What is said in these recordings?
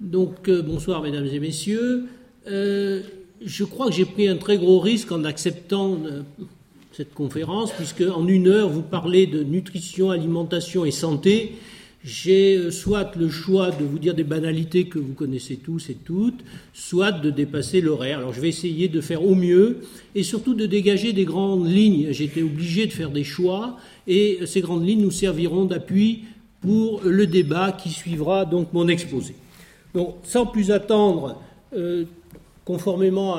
Donc, euh, bonsoir mesdames et messieurs. Euh, je crois que j'ai pris un très gros risque en acceptant euh, cette conférence, puisque en une heure, vous parlez de nutrition, alimentation et santé. J'ai soit le choix de vous dire des banalités que vous connaissez tous et toutes, soit de dépasser l'horaire. Alors je vais essayer de faire au mieux et surtout de dégager des grandes lignes. Été obligé de faire des choix et ces grandes lignes nous serviront d'appui pour le débat qui suivra donc mon exposé. Donc, sans plus attendre, euh, conformément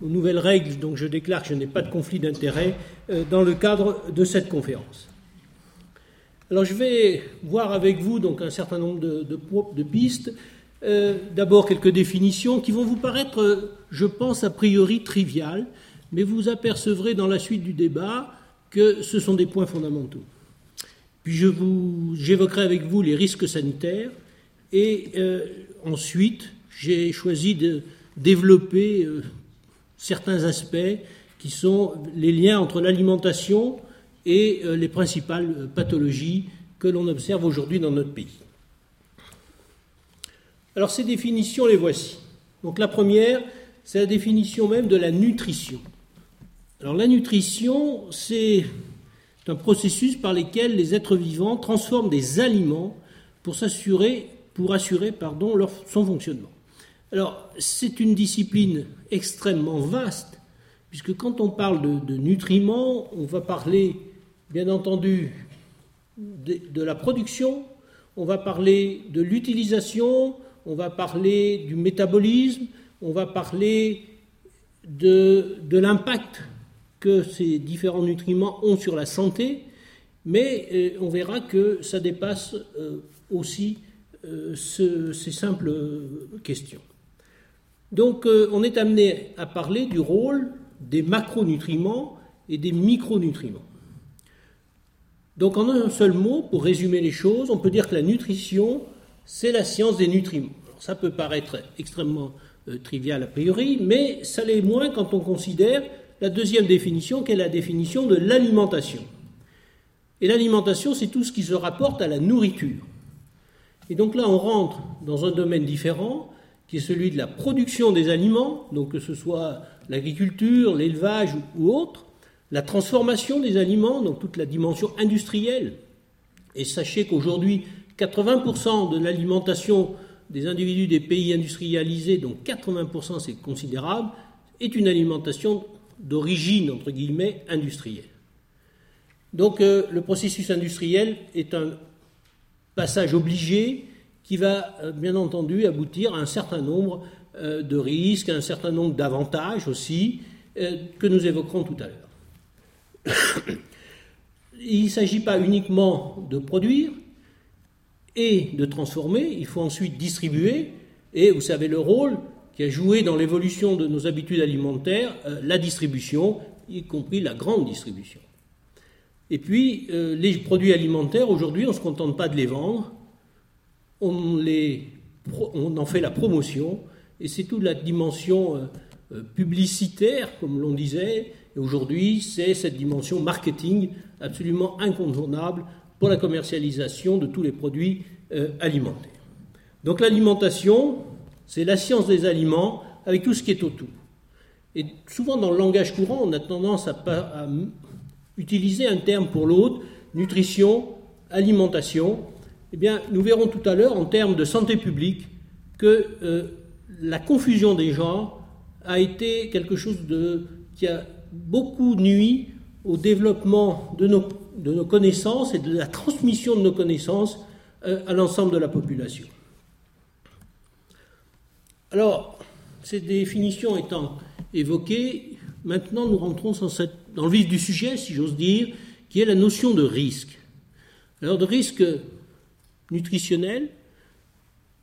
aux nouvelles règles, donc je déclare que je n'ai pas de conflit d'intérêt euh, dans le cadre de cette conférence. Alors, je vais voir avec vous donc un certain nombre de, pistes. Euh, d'abord, quelques définitions qui vont vous paraître, je pense, a priori triviales, mais vous apercevrez dans la suite du débat que ce sont des points fondamentaux. Puis j'évoquerai avec vous les risques sanitaires et ensuite j'ai choisi de développer euh, certains aspects qui sont les liens entre l'alimentation et euh, les principales pathologies que l'on observe aujourd'hui dans notre pays. Alors ces définitions, les voici. Donc la première, c'est la définition même de la nutrition. Alors la nutrition, c'est un processus par lequel les êtres vivants transforment des aliments pour s'assurer, pour assurer pardon, leur, son fonctionnement. Alors c'est une discipline extrêmement vaste, puisque quand on parle de, nutriments, on va parler bien entendu de, la production, on va parler de l'utilisation, on va parler du métabolisme, on va parler de, de l'impact que ces différents nutriments ont sur la santé, mais euh, on verra que ça dépasse euh, aussi euh, ces simples questions. Donc on est amené à parler du rôle des macronutriments et des micronutriments. Donc en un seul mot, pour résumer les choses, on peut dire que la nutrition, c'est la science des nutriments. ça peut paraître extrêmement trivial a priori, mais ça l'est moins quand on considère la deuxième définition, qui est la définition de l'alimentation. Et l'alimentation, c'est tout ce qui se rapporte à la nourriture. Et donc là, on rentre dans un domaine différent, qui est celui de la production des aliments, donc que ce soit l'agriculture, l'élevage ou autre, la transformation des aliments, donc toute la dimension industrielle. Et sachez qu'aujourd'hui, 80% de l'alimentation des individus des pays industrialisés, donc 80% c'est considérable, est une alimentation d'origine, entre guillemets, industrielle. Donc euh, le processus industriel est un passage obligé qui va euh, bien entendu aboutir à un certain nombre euh, de risques, à un certain nombre d'avantages aussi, que nous évoquerons tout à l'heure. il ne s'agit pas uniquement de produire et de transformer, il faut ensuite distribuer, et vous savez le rôle qui a joué dans l'évolution de nos habitudes alimentaires euh, la distribution, y compris la grande distribution. Et puis, euh, les produits alimentaires, aujourd'hui, on ne se contente pas de les vendre, on, les, on en fait la promotion, et c'est toute la dimension euh, publicitaire, comme l'on disait, et aujourd'hui, c'est cette dimension marketing absolument incontournable pour la commercialisation de tous les produits alimentaires. Donc l'alimentation, c'est la science des aliments avec tout ce qui est autour. Et souvent dans le langage courant, on a tendance à, utiliser un terme pour l'autre, nutrition, alimentation. Eh bien, nous verrons tout à l'heure, en termes de santé publique, que euh, la confusion des genres a été quelque chose qui a beaucoup nuit au développement de nos, de nos, connaissances et de la transmission de nos connaissances euh, à l'ensemble de la population. Alors, ces définitions étant évoquées, maintenant nous rentrons dans, le vif du sujet, si j'ose dire, qui est la notion de risque. Alors de risque nutritionnel,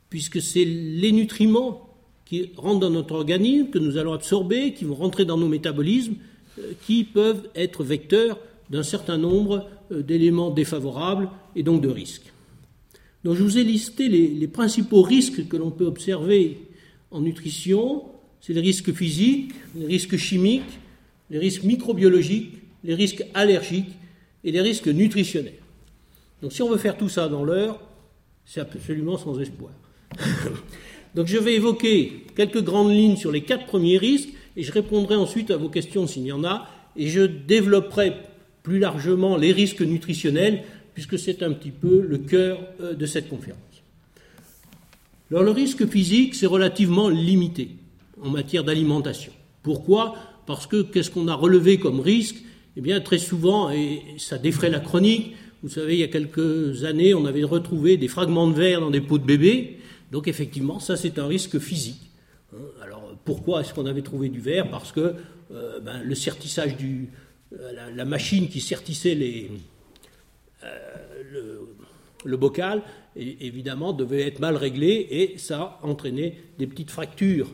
puisque c'est les nutriments qui rentrent dans notre organisme, que nous allons absorber, qui vont rentrer dans nos métabolismes, euh, qui peuvent être vecteurs d'un certain nombre euh, d'éléments défavorables et donc de risques. Donc je vous ai listé les principaux risques que l'on peut observer en nutrition, c'est les risques physiques, les risques chimiques, les risques microbiologiques, les risques allergiques et les risques nutritionnels. Donc si on veut faire tout ça dans l'heure, c'est absolument sans espoir. Donc je vais évoquer quelques grandes lignes sur les quatre premiers risques et je répondrai ensuite à vos questions s'il y en a et je développerai plus largement les risques nutritionnels puisque c'est un petit peu le cœur euh, de cette conférence. Alors le risque physique, c'est relativement limité en matière d'alimentation. Pourquoi? Parce que qu'est-ce qu'on a relevé comme risque? Eh bien très souvent, et ça défraie la chronique, vous savez, il y a quelques années, on avait retrouvé des fragments de verre dans des pots de bébé. Donc effectivement, ça c'est un risque physique. Hein, alors pourquoi est-ce qu'on avait trouvé du verre? Parce que euh, ben, le sertissage du, euh, la, machine qui sertissait euh, le, bocal, évidemment, devait être mal réglé et ça entraînait des petites fractures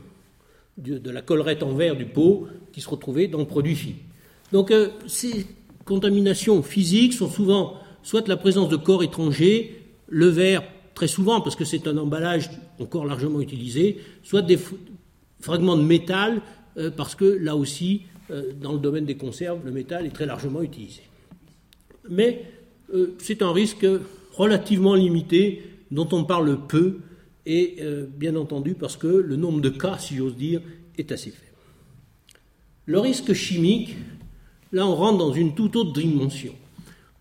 de, la collerette en verre du pot qui se retrouvaient dans le produit fini. Donc ces contaminations physiques sont souvent soit la présence de corps étrangers, le verre très souvent parce que c'est un emballage encore largement utilisé, soit des fragments de métal euh, parce que là aussi, euh, dans le domaine des conserves, le métal est très largement utilisé. Mais euh, c'est un risque relativement limité dont on parle peu et bien entendu parce que le nombre de cas, si j'ose dire, est assez faible. Le risque chimique, là on rentre dans une toute autre dimension.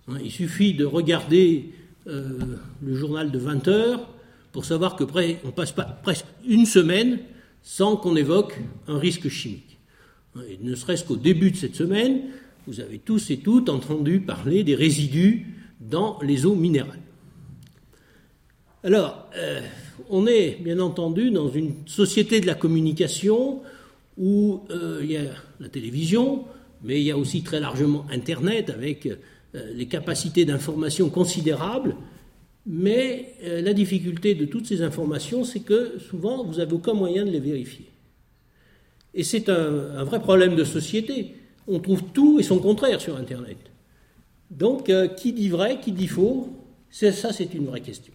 Hein, il suffit de regarder euh, le journal de 20 heures pour savoir que près, on passe pas presque une semaine sans qu'on évoque un risque chimique. Hein, et ne serait-ce qu'au début de cette semaine, vous avez tous et toutes entendu parler des résidus dans les eaux minérales. Alors, euh, on est bien entendu dans une société de la communication où euh, il y a la télévision, mais il y a aussi très largement Internet avec euh, les capacités d'information considérables, mais euh, la difficulté de toutes ces informations, c'est que souvent, vous n'avez aucun moyen de les vérifier. Et c'est un, vrai problème de société. On trouve tout et son contraire sur Internet. Donc, euh, qui dit vrai, qui dit faux Ça, c'est une vraie question.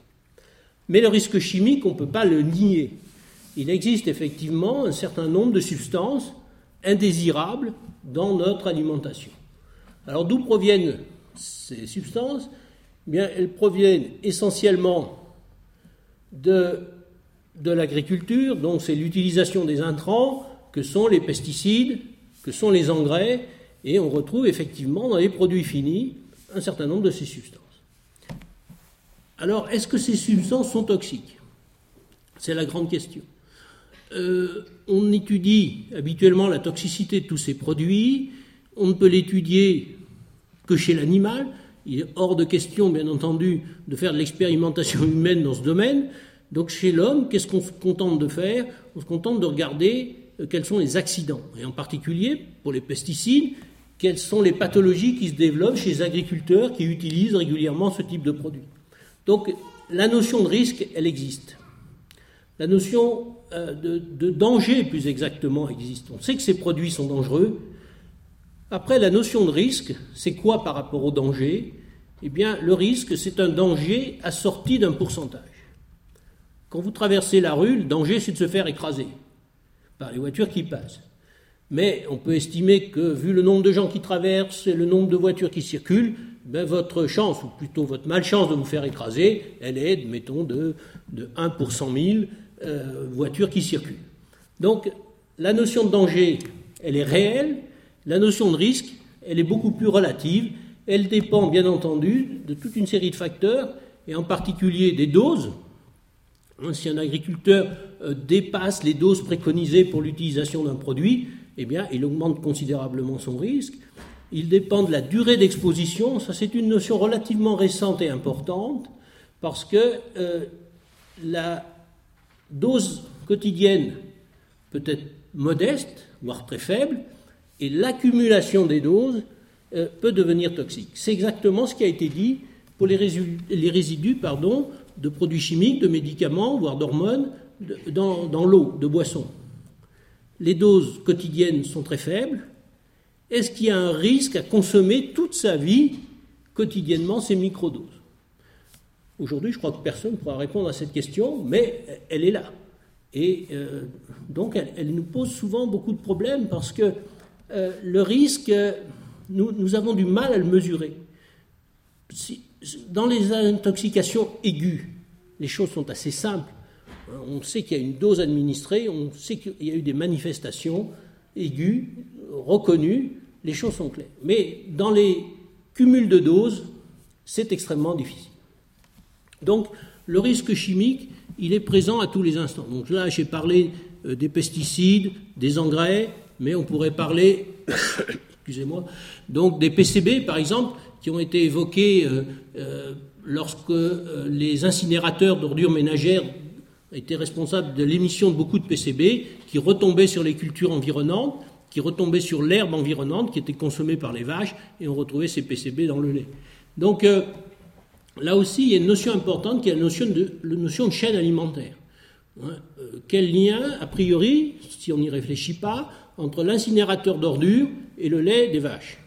Mais le risque chimique, on ne peut pas le nier. Il existe effectivement un certain nombre de substances indésirables dans notre alimentation. Alors d'où proviennent ces substances, eh bien, elles proviennent essentiellement de, de l'agriculture, donc c'est l'utilisation des intrants que sont les pesticides, que sont les engrais, et on retrouve effectivement dans les produits finis un certain nombre de ces substances. Alors, est-ce que ces substances sont toxiques? C'est la grande question. Euh, on étudie habituellement la toxicité de tous ces produits, on ne peut l'étudier que chez l'animal. Il est hors de question, bien entendu, de faire de l'expérimentation humaine dans ce domaine. Donc chez l'homme, qu'est-ce qu'on se contente de faire? On se contente de regarder euh, quels sont les accidents, et en particulier pour les pesticides, quelles sont les pathologies qui se développent chez les agriculteurs qui utilisent régulièrement ce type de produit. Donc la notion de risque, elle existe. La notion de, de danger, plus exactement, existe. On sait que ces produits sont dangereux, après, la notion de risque, c'est quoi par rapport au danger Eh bien, le risque, c'est un danger assorti d'un pourcentage. Quand vous traversez la rue, le danger, c'est de se faire écraser par les voitures qui passent. Mais on peut estimer que, vu le nombre de gens qui traversent et le nombre de voitures qui circulent, ben votre chance, ou plutôt votre malchance de vous faire écraser, elle est, mettons, de, de 1 pour 100 000 euh, voitures qui circulent. Donc, la notion de danger, elle est réelle, la notion de risque, elle est beaucoup plus relative. Elle dépend bien entendu de toute une série de facteurs, et en particulier des doses. Hein, si un agriculteur euh, dépasse les doses préconisées pour l'utilisation d'un produit, eh bien, il augmente considérablement son risque. Il dépend de la durée d'exposition. Ça, c'est une notion relativement récente et importante, parce que euh, la dose quotidienne peut être modeste, voire très faible, et l'accumulation des doses euh, peut devenir toxique. C'est exactement ce qui a été dit pour les, résidus, de produits chimiques, de médicaments, voire d'hormones, dans, dans l'eau, de boissons. Les doses quotidiennes sont très faibles. Est-ce qu'il y a un risque à consommer toute sa vie quotidiennement ces microdoses? Aujourd'hui, je crois que personne ne pourra répondre à cette question, mais elle est là. Et euh, donc, elle, nous pose souvent beaucoup de problèmes parce que euh, le risque, nous, avons du mal à le mesurer. dans les intoxications aiguës, les choses sont assez simples. On sait qu'il y a une dose administrée, on sait qu'il y a eu des manifestations aiguës, reconnues, les choses sont claires. Mais dans les cumuls de doses, c'est extrêmement difficile. Donc, le risque chimique, il est présent à tous les instants. Donc là, j'ai parlé euh, des pesticides, des engrais, mais on pourrait parler, excusez-moi, donc des PCB, par exemple, qui ont été évoqués euh, euh, lorsque les incinérateurs d'ordures ménagères étaient responsables de l'émission de beaucoup de PCB qui retombaient sur les cultures environnantes, qui retombaient sur l'herbe environnante qui était consommée par les vaches, et on retrouvait ces PCB dans le lait. Donc là aussi, il y a une notion importante qui est la notion de, la notion de chaîne alimentaire. Hein, euh, quel lien, a priori, si on n'y réfléchit pas, entre l'incinérateur d'ordures et le lait des vaches?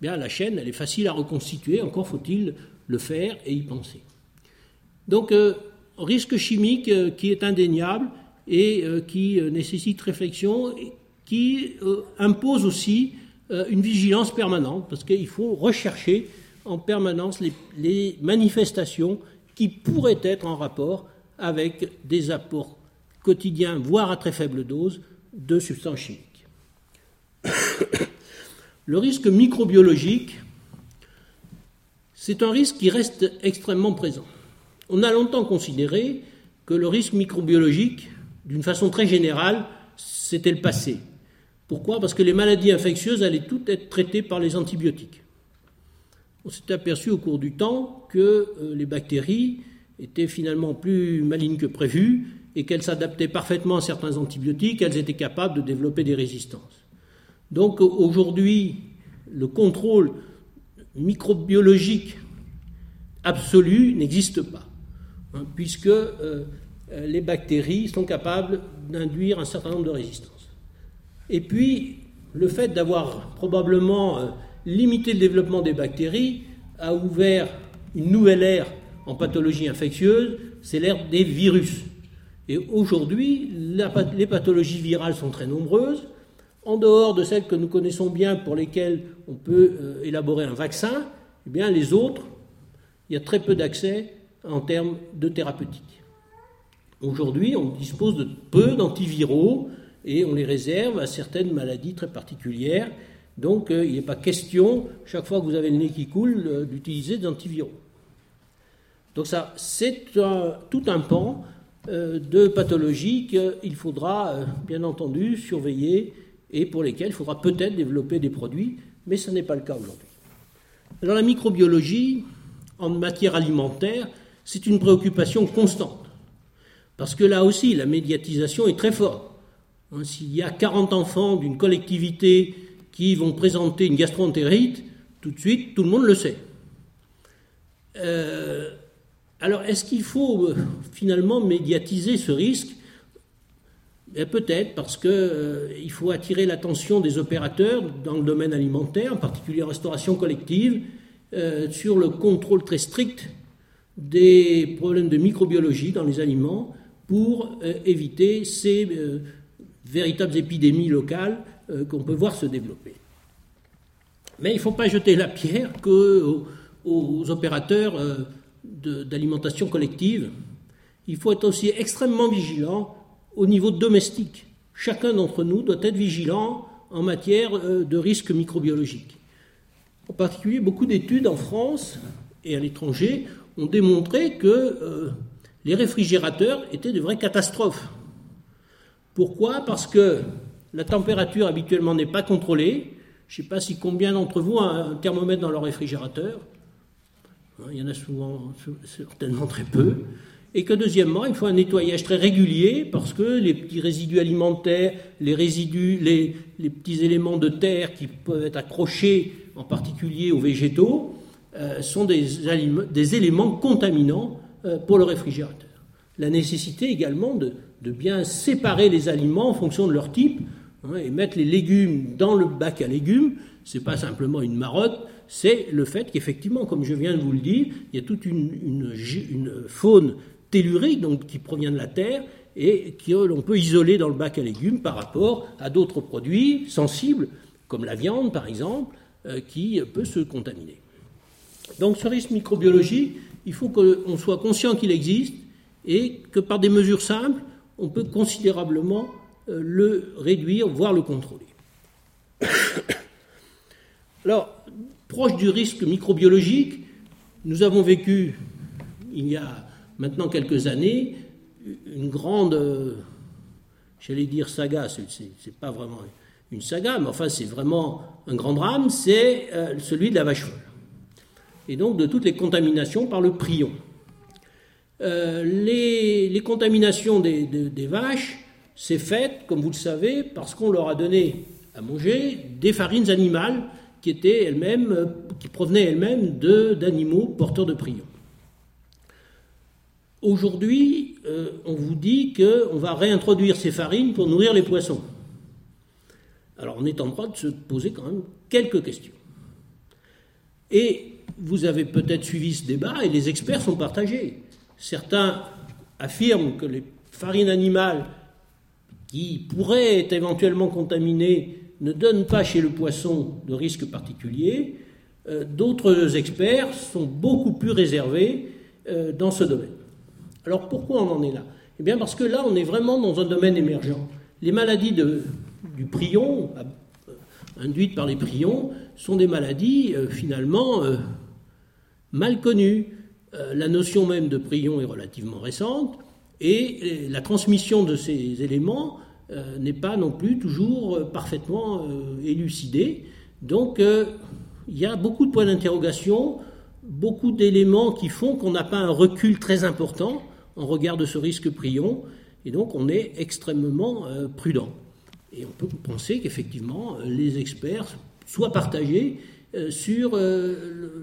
Bien, la chaîne, elle est facile à reconstituer, encore faut-il le faire et y penser. Donc, euh, risque chimique euh, qui est indéniable et qui nécessite réflexion, qui impose aussi une vigilance permanente, parce qu'il faut rechercher en permanence les, manifestations qui pourraient être en rapport avec des apports quotidiens, voire à très faible dose, de substances chimiques. Le risque microbiologique, c'est un risque qui reste extrêmement présent. On a longtemps considéré que le risque microbiologique, d'une façon très générale, c'était le passé. Pourquoi? Parce que les maladies infectieuses allaient toutes être traitées par les antibiotiques on s'est aperçu au cours du temps que euh, les bactéries étaient finalement plus malignes que prévu et qu'elles s'adaptaient parfaitement à certains antibiotiques, elles étaient capables de développer des résistances. Donc aujourd'hui, le contrôle microbiologique absolu n'existe pas, hein, puisque euh, les bactéries sont capables d'induire un certain nombre de résistances. Et puis, le fait d'avoir probablement euh, limiter le développement des bactéries a ouvert une nouvelle ère en pathologie infectieuse, c'est l'ère des virus. Et aujourd'hui, les pathologies virales sont très nombreuses. En dehors de celles que nous connaissons bien, pour lesquelles on peut euh, élaborer un vaccin, eh bien les autres, il y a très peu d'accès en termes de thérapeutique. Aujourd'hui, on dispose de peu d'antiviraux et on les réserve à certaines maladies très particulières donc euh, il n'est pas question, chaque fois que vous avez le nez qui coule, euh, d'utiliser des antiviraux. Donc ça, c'est tout un pan euh, de pathologies qu'il faudra bien entendu surveiller et pour lesquelles il faudra peut-être développer des produits, mais ce n'est pas le cas aujourd'hui. Alors la microbiologie, en matière alimentaire, c'est une préoccupation constante. Parce que là aussi, la médiatisation est très forte. Hein, s'il y a 40 enfants d'une collectivité qui vont présenter une gastroentérite, tout de suite, tout le monde le sait. Euh, alors, est-ce qu'il faut euh, finalement médiatiser ce risque? Eh, Peut-être parce qu'il euh, faut attirer l'attention des opérateurs dans le domaine alimentaire, en particulier en restauration collective, sur le contrôle très strict des problèmes de microbiologie dans les aliments pour éviter ces véritables épidémies locales qu'on peut voir se développer. Mais il ne faut pas jeter la pierre qu'aux aux opérateurs euh, d'alimentation collective. Il faut être aussi extrêmement vigilant au niveau domestique. Chacun d'entre nous doit être vigilant en matière euh, de risques microbiologiques. En particulier, beaucoup d'études en France et à l'étranger ont démontré que les réfrigérateurs étaient de vraies catastrophes. Pourquoi? Parce que la température habituellement n'est pas contrôlée. Je ne sais pas si combien d'entre vous ont un thermomètre dans leur réfrigérateur. Hein, il y en a souvent, certainement très peu. Et que deuxièmement, il faut un nettoyage très régulier parce que les petits résidus alimentaires, les résidus, les, petits éléments de terre qui peuvent être accrochés en particulier aux végétaux euh, sont des, éléments contaminants euh, pour le réfrigérateur. La nécessité également de bien séparer les aliments en fonction de leur type Hein, et mettre les légumes dans le bac à légumes, ce n'est pas simplement une marotte, c'est le fait qu'effectivement, comme je viens de vous le dire, il y a toute une, faune tellurique donc, qui provient de la terre et qu'on peut isoler dans le bac à légumes par rapport à d'autres produits sensibles, comme la viande par exemple, euh, qui peut se contaminer. Donc ce risque microbiologique, il faut qu'on soit conscient qu'il existe et que par des mesures simples, on peut considérablement le réduire, voire le contrôler. Alors, proche du risque microbiologique, nous avons vécu, il y a maintenant quelques années, une grande, euh, j'allais dire saga, c'est pas vraiment une saga, mais enfin c'est vraiment un grand drame, c'est euh, celui de la vache folle. Et donc de toutes les contaminations par le prion. Euh, les, contaminations des, vaches, c'est fait, comme vous le savez, parce qu'on leur a donné à manger des farines animales qui étaient elles-mêmes, euh, qui provenaient elles-mêmes d'animaux porteurs de prion. Aujourd'hui, on vous dit qu'on va réintroduire ces farines pour nourrir les poissons. Alors on est en droit de se poser quand même quelques questions. Et vous avez peut-être suivi ce débat et les experts sont partagés. Certains affirment que les farines animales qui pourraient être éventuellement contaminées ne donnent pas chez le poisson de risque particulier. Euh, d'autres experts sont beaucoup plus réservés euh, dans ce domaine. Alors pourquoi on en est là? Eh bien parce que là, on est vraiment dans un domaine émergent. Les maladies du prion, euh, induites par les prions, sont des maladies finalement mal connues. la notion même de prion est relativement récente et la transmission de ces éléments n'est pas non plus toujours parfaitement élucidée. Donc il y a beaucoup de points d'interrogation, beaucoup d'éléments qui font qu'on n'a pas un recul très important en regard de ce risque prion, et donc on est extrêmement prudent. Et on peut penser qu'effectivement, les experts soient partagés euh, sur euh,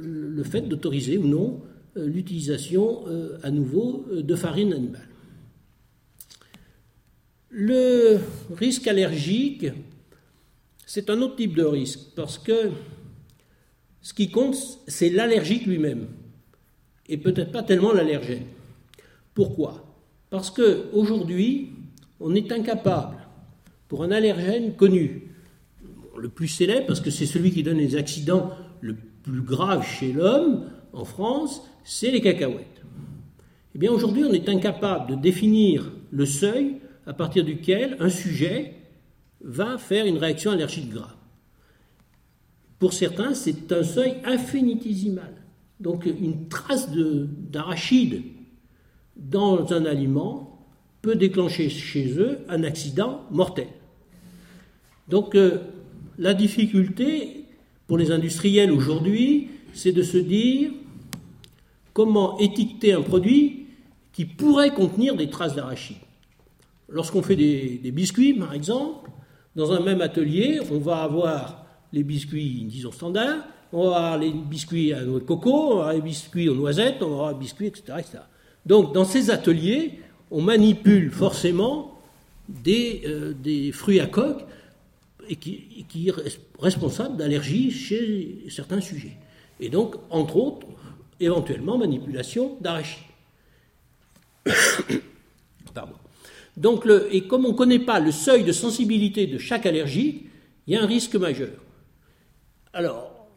le fait d'autoriser ou non euh, l'utilisation à nouveau de farine animale. Le risque allergique, c'est un autre type de risque, parce que ce qui compte, c'est l'allergique lui-même, et peut-être pas tellement l'allergène. Pourquoi? Parce qu'aujourd'hui, on est incapable pour un allergène connu. Le plus célèbre, parce que c'est celui qui donne les accidents le plus graves chez l'homme en France, c'est les cacahuètes. Eh bien aujourd'hui, on est incapable de définir le seuil à partir duquel un sujet va faire une réaction allergique grave. Pour certains, c'est un seuil infinitésimal. Donc une trace d'arachide dans un aliment peut déclencher chez eux un accident mortel. Donc euh, la difficulté pour les industriels aujourd'hui, c'est de se dire comment étiqueter un produit qui pourrait contenir des traces d'arachide. Lorsqu'on fait des, biscuits, par exemple, dans un même atelier, on va avoir les biscuits, disons, standards, on va avoir les biscuits à noix de coco, on va avoir les biscuits aux noisettes, on va avoir les biscuits, etc., etc. Donc, dans ces ateliers, on manipule forcément des, euh, des fruits à coque et qui, est responsable d'allergies chez certains sujets. Et donc, entre autres, éventuellement manipulation d'arachide. Pardon. Donc, le, et comme on ne connaît pas le seuil de sensibilité de chaque allergie, il y a un risque majeur. Alors,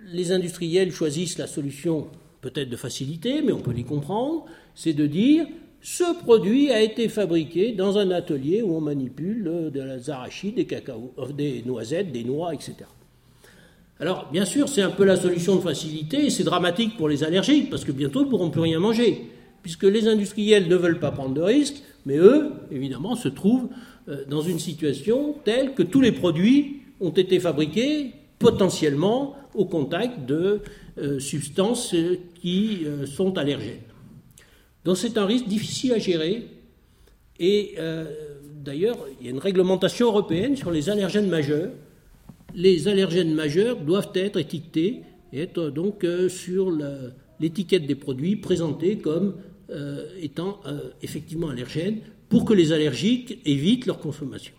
les industriels choisissent la solution peut-être de facilité, mais on peut les comprendre, c'est de dire ce produit a été fabriqué dans un atelier où on manipule des arachides, des, cacao, euh, des noisettes, des noix, etc. Alors, bien sûr, c'est un peu la solution de facilité et c'est dramatique pour les allergiques parce que bientôt ils ne pourront plus rien manger puisque les industriels ne veulent pas prendre de risques, mais eux, évidemment, se trouvent euh, dans une situation telle que tous les produits ont été fabriqués potentiellement au contact de euh, substances qui sont allergènes. Donc c'est un risque difficile à gérer. Et euh, d'ailleurs, il y a une réglementation européenne sur les allergènes majeurs. Les allergènes majeurs doivent être étiquetés et être donc euh, sur l'étiquette des produits présentés comme euh, étant effectivement allergènes pour que les allergiques évitent leur consommation.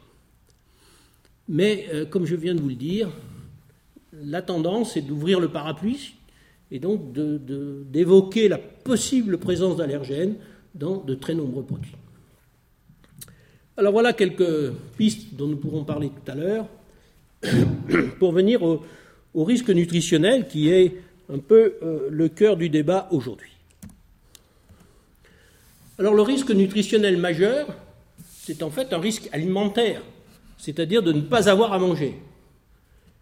Mais comme je viens de vous le dire, la tendance est d'ouvrir le parapluie et donc d'évoquer la possible présence d'allergènes dans de très nombreux produits. Alors voilà quelques pistes dont nous pourrons parler tout à l'heure pour venir au, risque nutritionnel qui est un peu euh, le cœur du débat aujourd'hui. Alors le risque nutritionnel majeur, c'est en fait un risque alimentaire, c'est-à-dire de ne pas avoir à manger.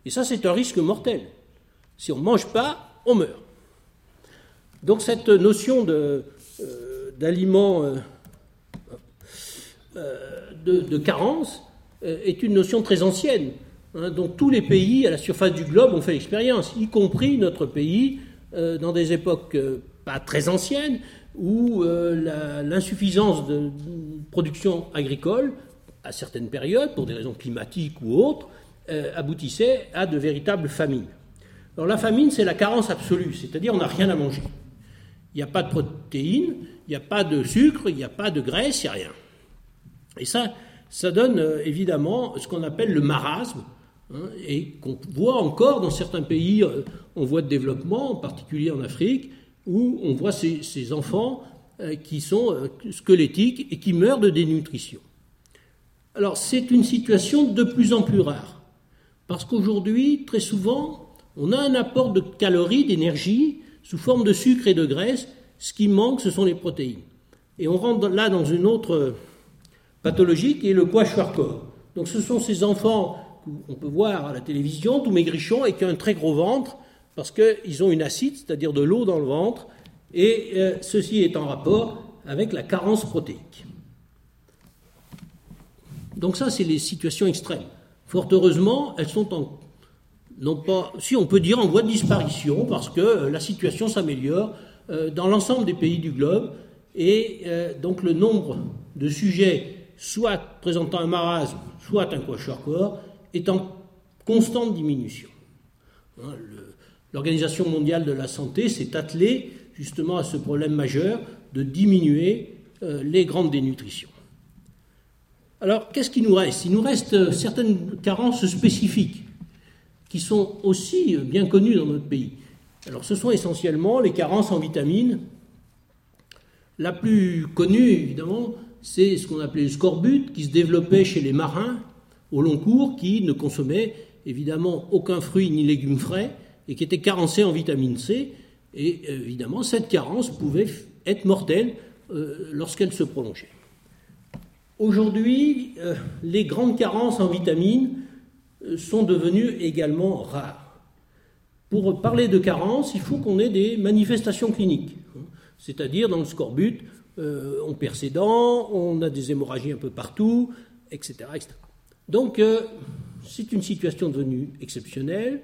Et ça, c'est un risque mortel. Si on ne mange pas, on meurt. Donc cette notion euh, d'aliment euh, euh, de, carence est une notion très ancienne, hein, dont tous les pays à la surface du globe ont fait l'expérience, y compris notre pays, dans des époques pas très anciennes, où l'insuffisance de production agricole, à certaines périodes, pour des raisons climatiques ou autres, aboutissait à de véritables famines. Alors la famine, c'est la carence absolue, c'est-à-dire on n'a rien à manger. Il n'y a pas de protéines, il n'y a pas de sucre, il n'y a pas de graisse, il n'y a rien. Et ça, ça donne euh, évidemment ce qu'on appelle le marasme, hein, et qu'on voit encore dans certains pays euh, en voie de développement, en particulier en Afrique, où on voit ces, enfants euh, qui sont squelettiques et qui meurent de dénutrition. Alors c'est une situation de plus en plus rare, parce qu'aujourd'hui, très souvent, on a un apport de calories, d'énergie, sous forme de sucre et de graisse. Ce qui manque, ce sont les protéines. Et on rentre là dans une autre pathologie qui est le kwashiorkor. Donc ce sont ces enfants qu'on peut voir à la télévision, tout maigrichons et qui ont un très gros ventre parce qu'ils ont une acide, c'est-à-dire de l'eau dans le ventre, et euh, ceci est en rapport avec la carence protéique. Donc ça, c'est les situations extrêmes. Fort heureusement, elles sont en non pas, si on peut dire en voie de disparition, parce que euh, la situation s'améliore euh, dans l'ensemble des pays du globe, et donc le nombre de sujets, soit présentant un marasme, soit un kwashiorkor, est en constante diminution. Hein, L'Organisation mondiale de la santé s'est attelée justement à ce problème majeur de diminuer les grandes dénutritions. Alors, qu'est-ce qui nous reste? Il nous reste certaines carences spécifiques qui sont aussi bien connus dans notre pays. Alors ce sont essentiellement les carences en vitamines. La plus connue, évidemment, c'est ce qu'on appelait le scorbut, qui se développait chez les marins au long cours, qui ne consommaient évidemment aucun fruit ni légumes frais, et qui étaient carencés en vitamine C. Et évidemment, cette carence pouvait être mortelle euh, lorsqu'elle se prolongeait. Aujourd'hui, euh, les grandes carences en vitamines sont devenus également rares. Pour parler de carence, il faut qu'on ait des manifestations cliniques, c'est-à-dire dans le scorbut, euh, on perd ses dents, on a des hémorragies un peu partout, etc. Donc euh, c'est une situation devenue exceptionnelle.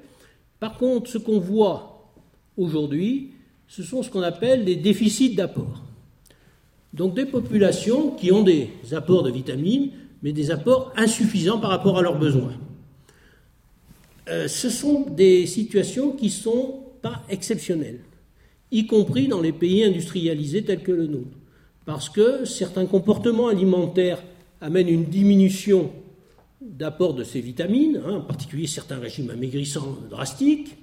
Par contre, ce qu'on voit aujourd'hui, ce sont ce qu'on appelle des déficits d'apport. Donc des populations qui ont des apports de vitamines, mais des apports insuffisants par rapport à leurs besoins. Euh, ce sont des situations qui ne sont pas exceptionnelles, y compris dans les pays industrialisés tels que le nôtre, parce que certains comportements alimentaires amènent une diminution d'apport de ces vitamines, hein, en particulier certains régimes amaigrissants drastiques,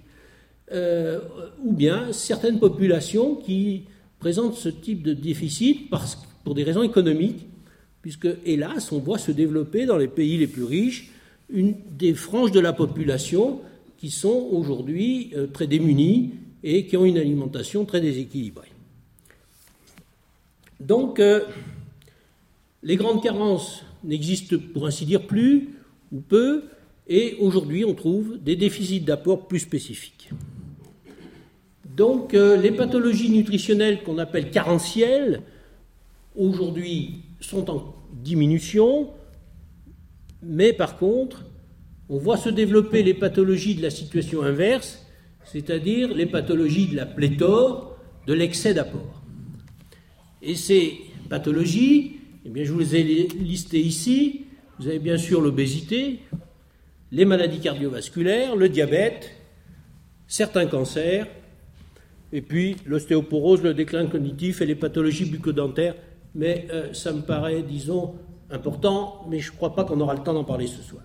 euh, ou bien certaines populations qui présentent ce type de déficit pour des raisons économiques, puisque, hélas, on voit se développer dans les pays les plus riches une, des franges de la population qui sont aujourd'hui euh, très démunies et qui ont une alimentation très déséquilibrée. Donc, euh, les grandes carences n'existent pour ainsi dire plus ou peu, et aujourd'hui on trouve des déficits d'apport plus spécifiques. Donc, euh, les pathologies nutritionnelles qu'on appelle carentielles, aujourd'hui, sont en diminution, mais par contre, on voit se développer les pathologies de la situation inverse, c'est-à-dire les pathologies de la pléthore, de l'excès d'apport. Et ces pathologies, eh bien, je vous les ai listées ici. Vous avez bien sûr l'obésité, les maladies cardiovasculaires, le diabète, certains cancers, et puis l'ostéoporose, le déclin cognitif et les pathologies bucco-dentaires. Mais euh, ça me paraît, disons, important, mais je ne crois pas qu'on aura le temps d'en parler ce soir.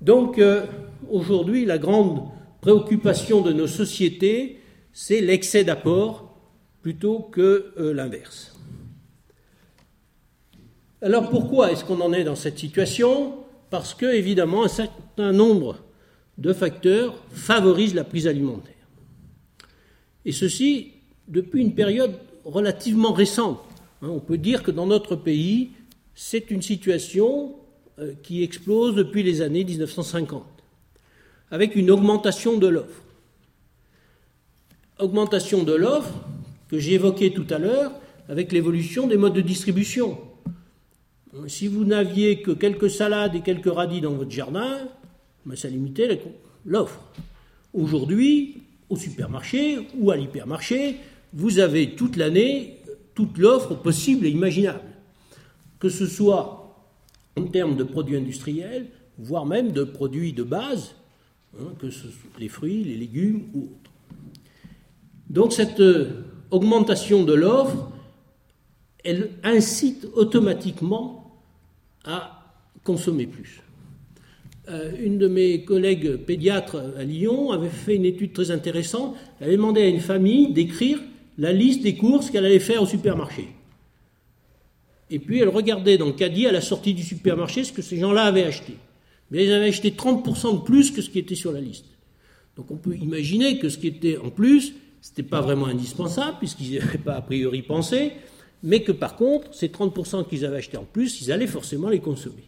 Donc euh, aujourd'hui, la grande préoccupation de nos sociétés, c'est l'excès d'apport plutôt que euh, l'inverse. Alors pourquoi est-ce qu'on en est dans cette situation? Parce que, évidemment, un certain nombre de facteurs favorisent la prise alimentaire. Et ceci depuis une période relativement récente. Hein, on peut dire que dans notre pays, c'est une situation euh, qui explose depuis les années 1950, avec une augmentation de l'offre. Augmentation de l'offre que j'ai évoquée tout à l'heure avec l'évolution des modes de distribution. Si vous n'aviez que quelques salades et quelques radis dans votre jardin, ben, ça limitait l'offre. Aujourd'hui, au supermarché ou à l'hypermarché, vous avez toute l'année toute l'offre possible et imaginable, que ce soit en termes de produits industriels, voire même de produits de base, hein, que ce soit les fruits, les légumes ou autres. Donc cette euh, augmentation de l'offre, elle incite automatiquement à consommer plus. Euh, une de mes collègues pédiatres à Lyon avait fait une étude très intéressante. Elle avait demandé à une famille d'écrire la liste des courses qu'elle allait faire au supermarché. Et puis elle regardait dans le caddie à la sortie du supermarché ce que ces gens-là avaient acheté. Mais ils avaient acheté 30% de plus que ce qui était sur la liste. Donc on peut imaginer que ce qui était en plus, ce n'était pas vraiment indispensable, puisqu'ils n'avaient pas a priori pensé, mais que par contre, ces 30% qu'ils avaient acheté en plus, ils allaient forcément les consommer.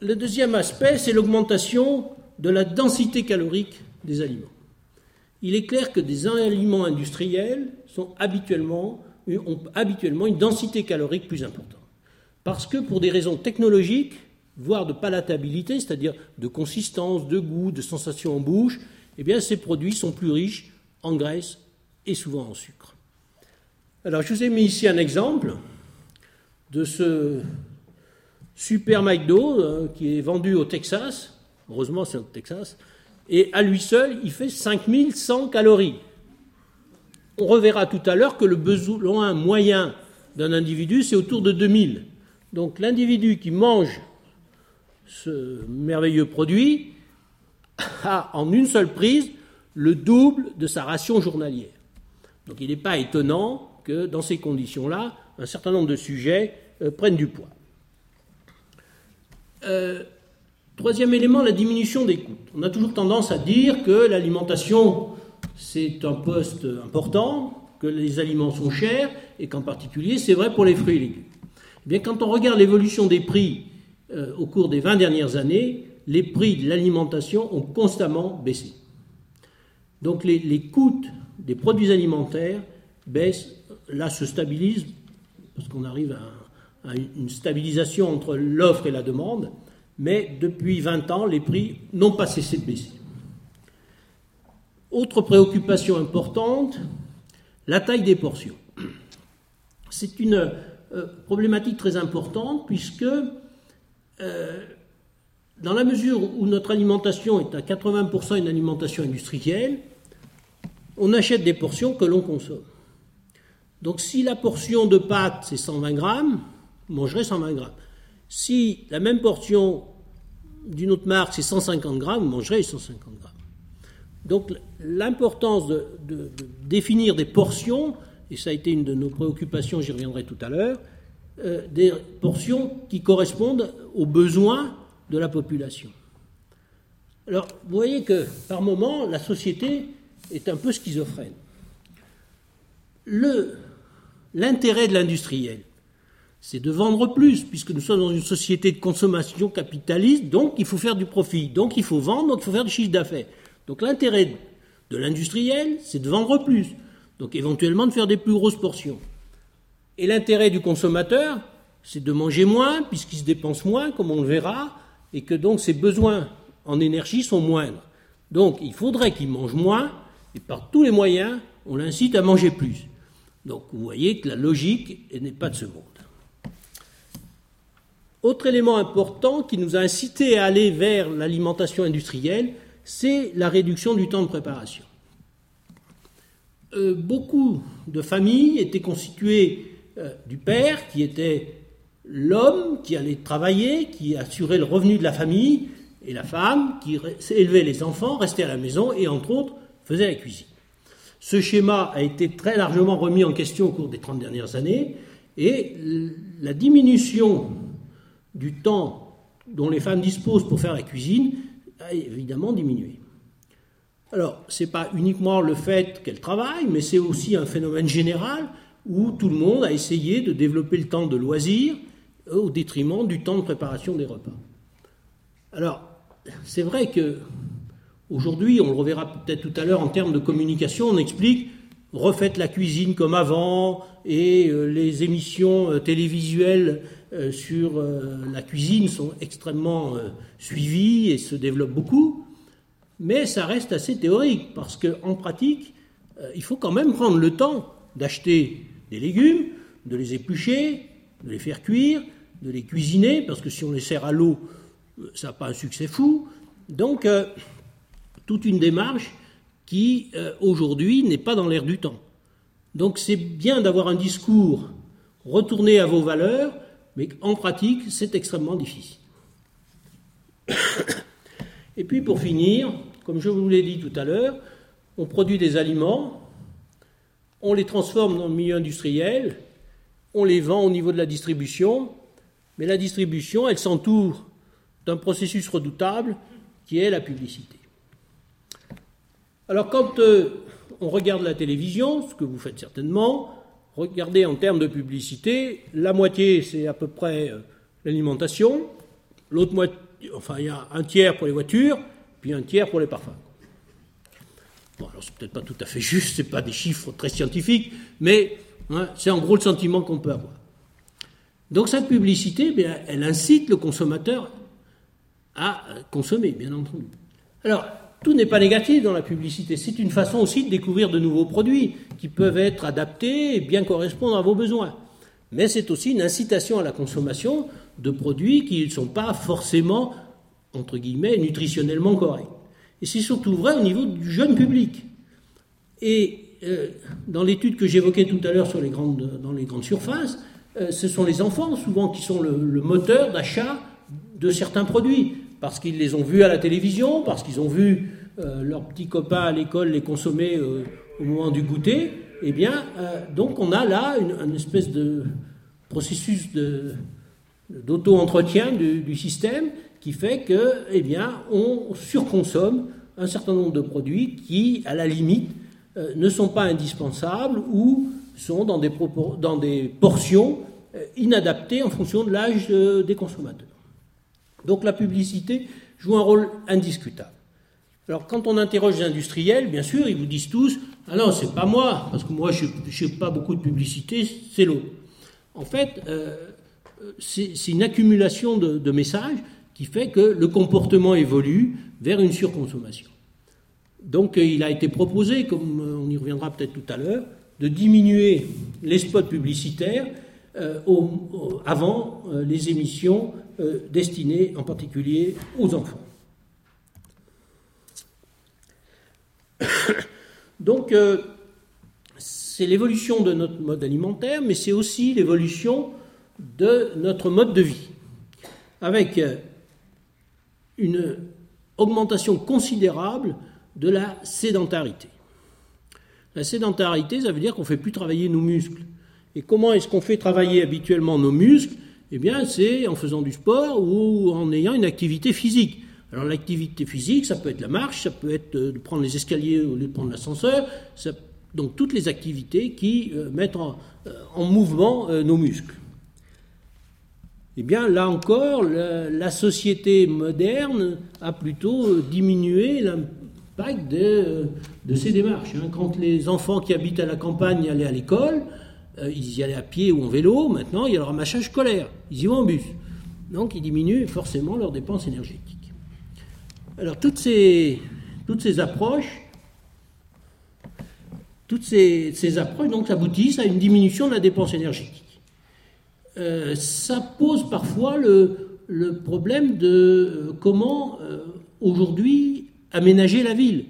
Le deuxième aspect, c'est l'augmentation de la densité calorique des aliments il est clair que des aliments industriels ont habituellement une densité calorique plus importante. Parce que pour des raisons technologiques, voire de palatabilité, c'est-à-dire de consistance, de goût, de sensation en bouche, eh ces produits sont plus riches en graisse et souvent en sucre. Alors je vous ai mis ici un exemple de ce super McDo euh, qui est vendu au Texas, heureusement c'est au Texas, et à lui seul, il fait 5100 calories. On reverra tout à l'heure que le besoin moyen d'un individu, c'est autour de 2000. Donc l'individu qui mange ce merveilleux produit a en une seule prise le double de sa ration journalière. Donc il n'est pas étonnant dans ces conditions-là, un certain nombre de sujets euh, prennent du poids. Euh, Troisième élément, la diminution des coûts. On a toujours tendance à dire que l'alimentation, c'est un poste important, que les aliments sont chers, et qu'en particulier, c'est vrai pour les fruits et légumes. Eh bien, quand on regarde l'évolution des prix euh, au cours des 20 dernières années, les prix de l'alimentation ont constamment baissé. Donc les, coûts des produits alimentaires baissent, là se stabilisent, parce qu'on arrive à une stabilisation entre l'offre et la demande, mais depuis 20 ans, les prix n'ont pas cessé de baisser. Autre préoccupation importante, la taille des portions. C'est une euh, problématique très importante puisque euh, dans la mesure où notre alimentation est à 80% une alimentation industrielle, on achète des portions que l'on consomme. Donc si la portion de pâtes c'est 120 grammes, vous mangerez 120 grammes. Si la même portion d'une autre marque c'est 150 grammes, vous mangerez 150 grammes. Donc l'importance de, définir des portions, et ça a été une de nos préoccupations, j'y reviendrai tout à l'heure, euh, des portions qui correspondent aux besoins de la population. Alors vous voyez que par moment la société est un peu schizophrène. L'intérêt de l'industriel, c'est de vendre plus, puisque nous sommes dans une société de consommation capitaliste, donc il faut faire du profit, donc il faut vendre, donc il faut faire du chiffre d'affaires. Donc l'intérêt de l'industriel, c'est de vendre plus, donc éventuellement de faire des plus grosses portions. Et l'intérêt du consommateur, c'est de manger moins, puisqu'il se dépense moins, comme on le verra, et que donc ses besoins en énergie sont moindres. Donc il faudrait qu'il mange moins, et par tous les moyens, on l'incite à manger plus. Donc vous voyez que la logique n'est pas de ce monde. Autre élément important qui nous a incité à aller vers l'alimentation industrielle, c'est la réduction du temps de préparation. Euh, beaucoup de familles étaient constituées euh, du père, qui était l'homme qui allait travailler, qui assurait le revenu de la famille, et la femme qui élevait les enfants, restait à la maison et, entre autres, faisait la cuisine. Ce schéma a été très largement remis en question au cours des 30 dernières années, et la diminution du temps dont les femmes disposent pour faire la cuisine a évidemment diminué. Alors, ce n'est pas uniquement le fait qu'elles travaillent, mais c'est aussi un phénomène général, où tout le monde a essayé de développer le temps de loisir au détriment du temps de préparation des repas. Alors, c'est vrai que aujourd'hui, on le reverra peut-être tout à l'heure en termes de communication, on explique refaites la cuisine comme avant et euh, les émissions euh, télévisuelles euh, sur la cuisine sont extrêmement suivies et se développent beaucoup, mais ça reste assez théorique parce qu'en pratique, il faut quand même prendre le temps d'acheter des légumes, de les éplucher, de les faire cuire, de les cuisiner, parce que si on les sert à l'eau, ça n'a pas un succès fou. Donc, toute une démarche qui, euh, aujourd'hui, n'est pas dans l'air du temps. Donc, c'est bien d'avoir un discours retourné à vos valeurs, mais en pratique, c'est extrêmement difficile. Et puis, pour finir, comme je vous l'ai dit tout à l'heure, on produit des aliments, on les transforme dans le milieu industriel, on les vend au niveau de la distribution, mais la distribution, elle s'entoure d'un processus redoutable qui est la publicité. Alors quand euh, on regarde la télévision, ce que vous faites certainement, regardez en termes de publicité, la moitié c'est à peu près euh, l'alimentation, l'autre moitié, enfin il y a un tiers pour les voitures, puis un tiers pour les parfums. Bon, alors c'est peut-être pas tout à fait juste, c'est pas des chiffres très scientifiques, mais hein, c'est en gros le sentiment qu'on peut avoir. Donc cette publicité, eh elle incite le consommateur à consommer, bien entendu. Alors, tout n'est pas négatif dans la publicité, c'est une façon aussi de découvrir de nouveaux produits qui peuvent être adaptés et bien correspondre à vos besoins. Mais c'est aussi une incitation à la consommation de produits qui ne sont pas forcément, entre guillemets, nutritionnellement corrects. Et c'est surtout vrai au niveau du jeune public. Et euh, dans l'étude que j'évoquais tout à l'heure sur les grandes, dans les grandes surfaces, euh, ce sont les enfants souvent qui sont le, moteur d'achat de certains produits, parce qu'ils les ont vus à la télévision, parce qu'ils ont vu euh, leurs petits copains à l'école les consommer euh, au moment du goûter. Eh bien, donc on a là une, espèce de processus d'auto-entretien du, système qui fait que, eh bien, on surconsomme un certain nombre de produits qui, à la limite, ne sont pas indispensables ou sont dans des, portions euh, inadaptées en fonction de l'âge euh, des consommateurs. Donc la publicité joue un rôle indiscutable. Alors quand on interroge les industriels, bien sûr, ils vous disent tous Ah non, c'est pas moi, parce que moi je ne fais pas beaucoup de publicité, c'est l'autre. En fait, euh, c'est une accumulation de, messages qui fait que le comportement évolue vers une surconsommation. Donc il a été proposé, comme on y reviendra peut-être tout à l'heure, de diminuer les spots publicitaires euh, avant euh, les émissions euh, destinées en particulier aux enfants. Donc, c'est l'évolution de notre mode alimentaire, mais c'est aussi l'évolution de notre mode de vie, avec une augmentation considérable de la sédentarité. La sédentarité, ça veut dire qu'on ne fait plus travailler nos muscles. Et comment est-ce qu'on fait travailler habituellement nos muscles? Eh bien, c'est en faisant du sport ou en ayant une activité physique. Alors l'activité physique, ça peut être la marche, ça peut être euh, de prendre les escaliers au lieu de prendre l'ascenseur, donc toutes les activités qui euh, mettent en, euh, mouvement nos muscles. Eh bien, là encore, la société moderne a plutôt diminué de, de ces démarches. Hein. Quand les enfants qui habitent à la campagne allaient à l'école, euh, ils y allaient à pied ou en vélo, maintenant il y a le ramassage scolaire, ils y vont en bus. Donc ils diminuent forcément leurs dépenses énergétiques. Alors toutes ces, toutes ces approches, toutes ces, approches donc aboutissent à une diminution de la dépense énergétique. Euh, ça pose parfois le, le problème de euh, comment aujourd'hui aménager la ville,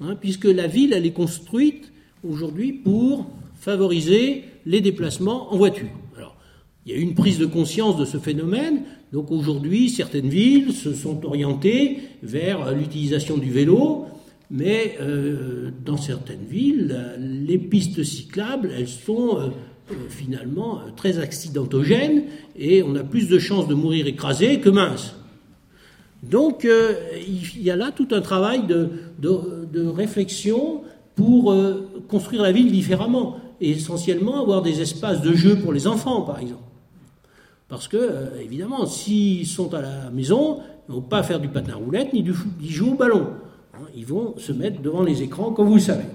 hein, puisque la ville, elle est construite aujourd'hui pour favoriser les déplacements en voiture. Alors, il y a eu une prise de conscience de ce phénomène, donc aujourd'hui, certaines villes se sont orientées vers l'utilisation du vélo, mais euh, dans certaines villes, les pistes cyclables, elles sont euh, euh, finalement très accidentogènes et on a plus de chances de mourir écrasé que mince. Donc il y a là tout un travail de, réflexion pour construire la ville différemment. Et essentiellement avoir des espaces de jeu pour les enfants, par exemple. Parce que, euh, évidemment, s'ils sont à la maison, ils ne vont pas faire du patin à roulette ni du jouer au ballon. Hein, ils vont se mettre devant les écrans, comme vous le savez.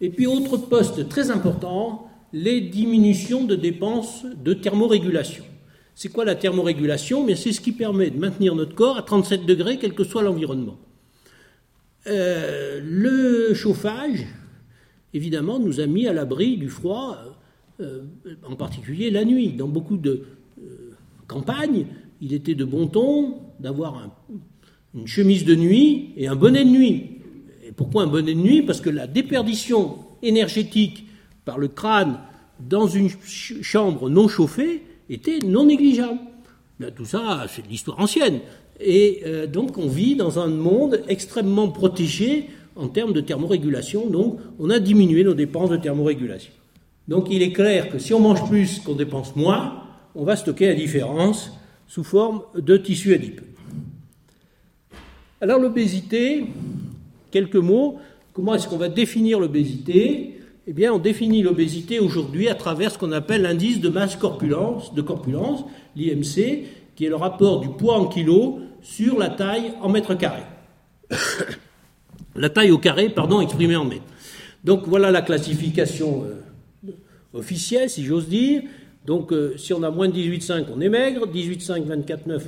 Et puis, autre poste très important, les diminutions de dépenses de thermorégulation. C'est quoi la thermorégulation? C'est ce qui permet de maintenir notre corps à 37 degrés, quel que soit l'environnement. Euh, le chauffage, évidemment, nous a mis à l'abri du froid, euh, en particulier la nuit. Dans beaucoup de euh, campagnes, il était de bon ton d'avoir une chemise de nuit et un bonnet de nuit. Et pourquoi un bonnet de nuit? Parce que la déperdition énergétique par le crâne dans une chambre non chauffée était non négligeable. tout ça, c'est de l'histoire ancienne. Et euh, donc on vit dans un monde extrêmement protégé en termes de thermorégulation, donc on a diminué nos dépenses de thermorégulation. Donc il est clair que si on mange plus qu'on dépense moins, on va stocker la différence sous forme de tissu adipeux. Alors l'obésité, quelques mots, comment est-ce qu'on va définir l'obésité? Eh bien on définit l'obésité aujourd'hui à travers ce qu'on appelle l'indice de masse corpulence, de corpulence, l'IMC, qui est le rapport du poids en kilos sur la taille en mètres carrés. La taille au carré, pardon, exprimée en mètres. Donc voilà la classification euh, officielle, si j'ose dire. Donc euh, si on a moins de 18,5, on est maigre, 18,5, 24,9,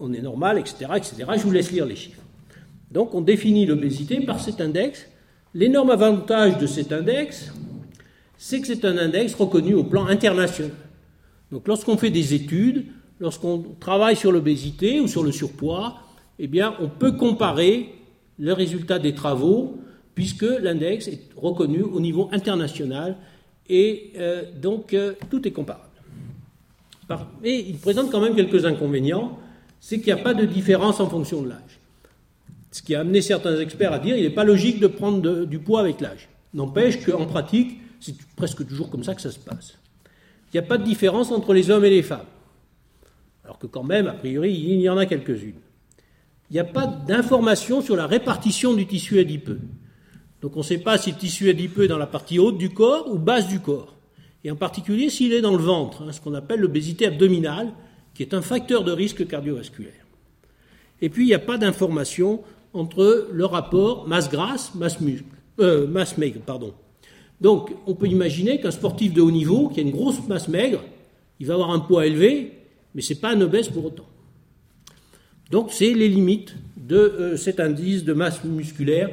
on est normal, etc., etc. Je vous laisse lire les chiffres. Donc on définit l'obésité par cet index. L'énorme avantage de cet index, c'est que c'est un index reconnu au plan international. Donc lorsqu'on fait des études, lorsqu'on travaille sur l'obésité ou sur le surpoids, eh bien, on peut comparer le résultat des travaux, puisque l'index est reconnu au niveau international, et euh, donc euh, tout est comparable. Mais il présente quand même quelques inconvénients, c'est qu'il n'y a pas de différence en fonction de l'âge. Ce qui a amené certains experts à dire qu'il n'est pas logique de prendre du poids avec l'âge. N'empêche qu'en pratique, c'est presque toujours comme ça que ça se passe. Il n'y a pas de différence entre les hommes et les femmes alors que quand même, a priori, il y en a quelques-unes. Il n'y a pas d'information sur la répartition du tissu adipeux. Donc on ne sait pas si le tissu adipeux est dans la partie haute du corps ou basse du corps. Et en particulier s'il est dans le ventre, hein, ce qu'on appelle l'obésité abdominale, qui est un facteur de risque cardiovasculaire. Et puis il n'y a pas d'information entre le rapport masse grasse, masse, euh, masse maigre. Donc on peut imaginer qu'un sportif de haut niveau qui a une grosse masse maigre, il va avoir un poids élevé, mais ce n'est pas un obèse pour autant. Donc c'est les limites de euh, cet indice de masse musculaire,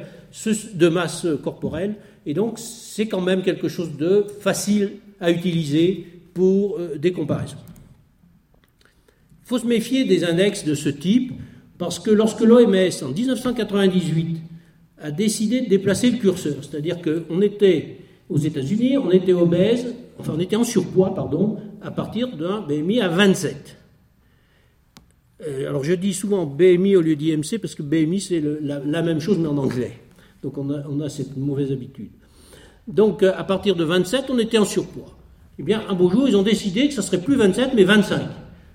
de masse corporelle, et donc c'est quand même quelque chose de facile à utiliser pour euh, des comparaisons. Il faut se méfier des index de ce type, parce que lorsque l'OMS, en 1998, a décidé de déplacer le curseur, c'est-à-dire qu'on était aux États-Unis, on était obèse, enfin on était en surpoids, pardon, à partir d'un BMI à 27. Euh, alors je dis souvent BMI au lieu d'IMC parce que BMI c'est la, même chose mais en anglais. Donc on a, cette mauvaise habitude. Donc euh, à partir de 27, on était en surpoids. Eh bien, un beau jour, ils ont décidé que ça serait plus 27 mais 25.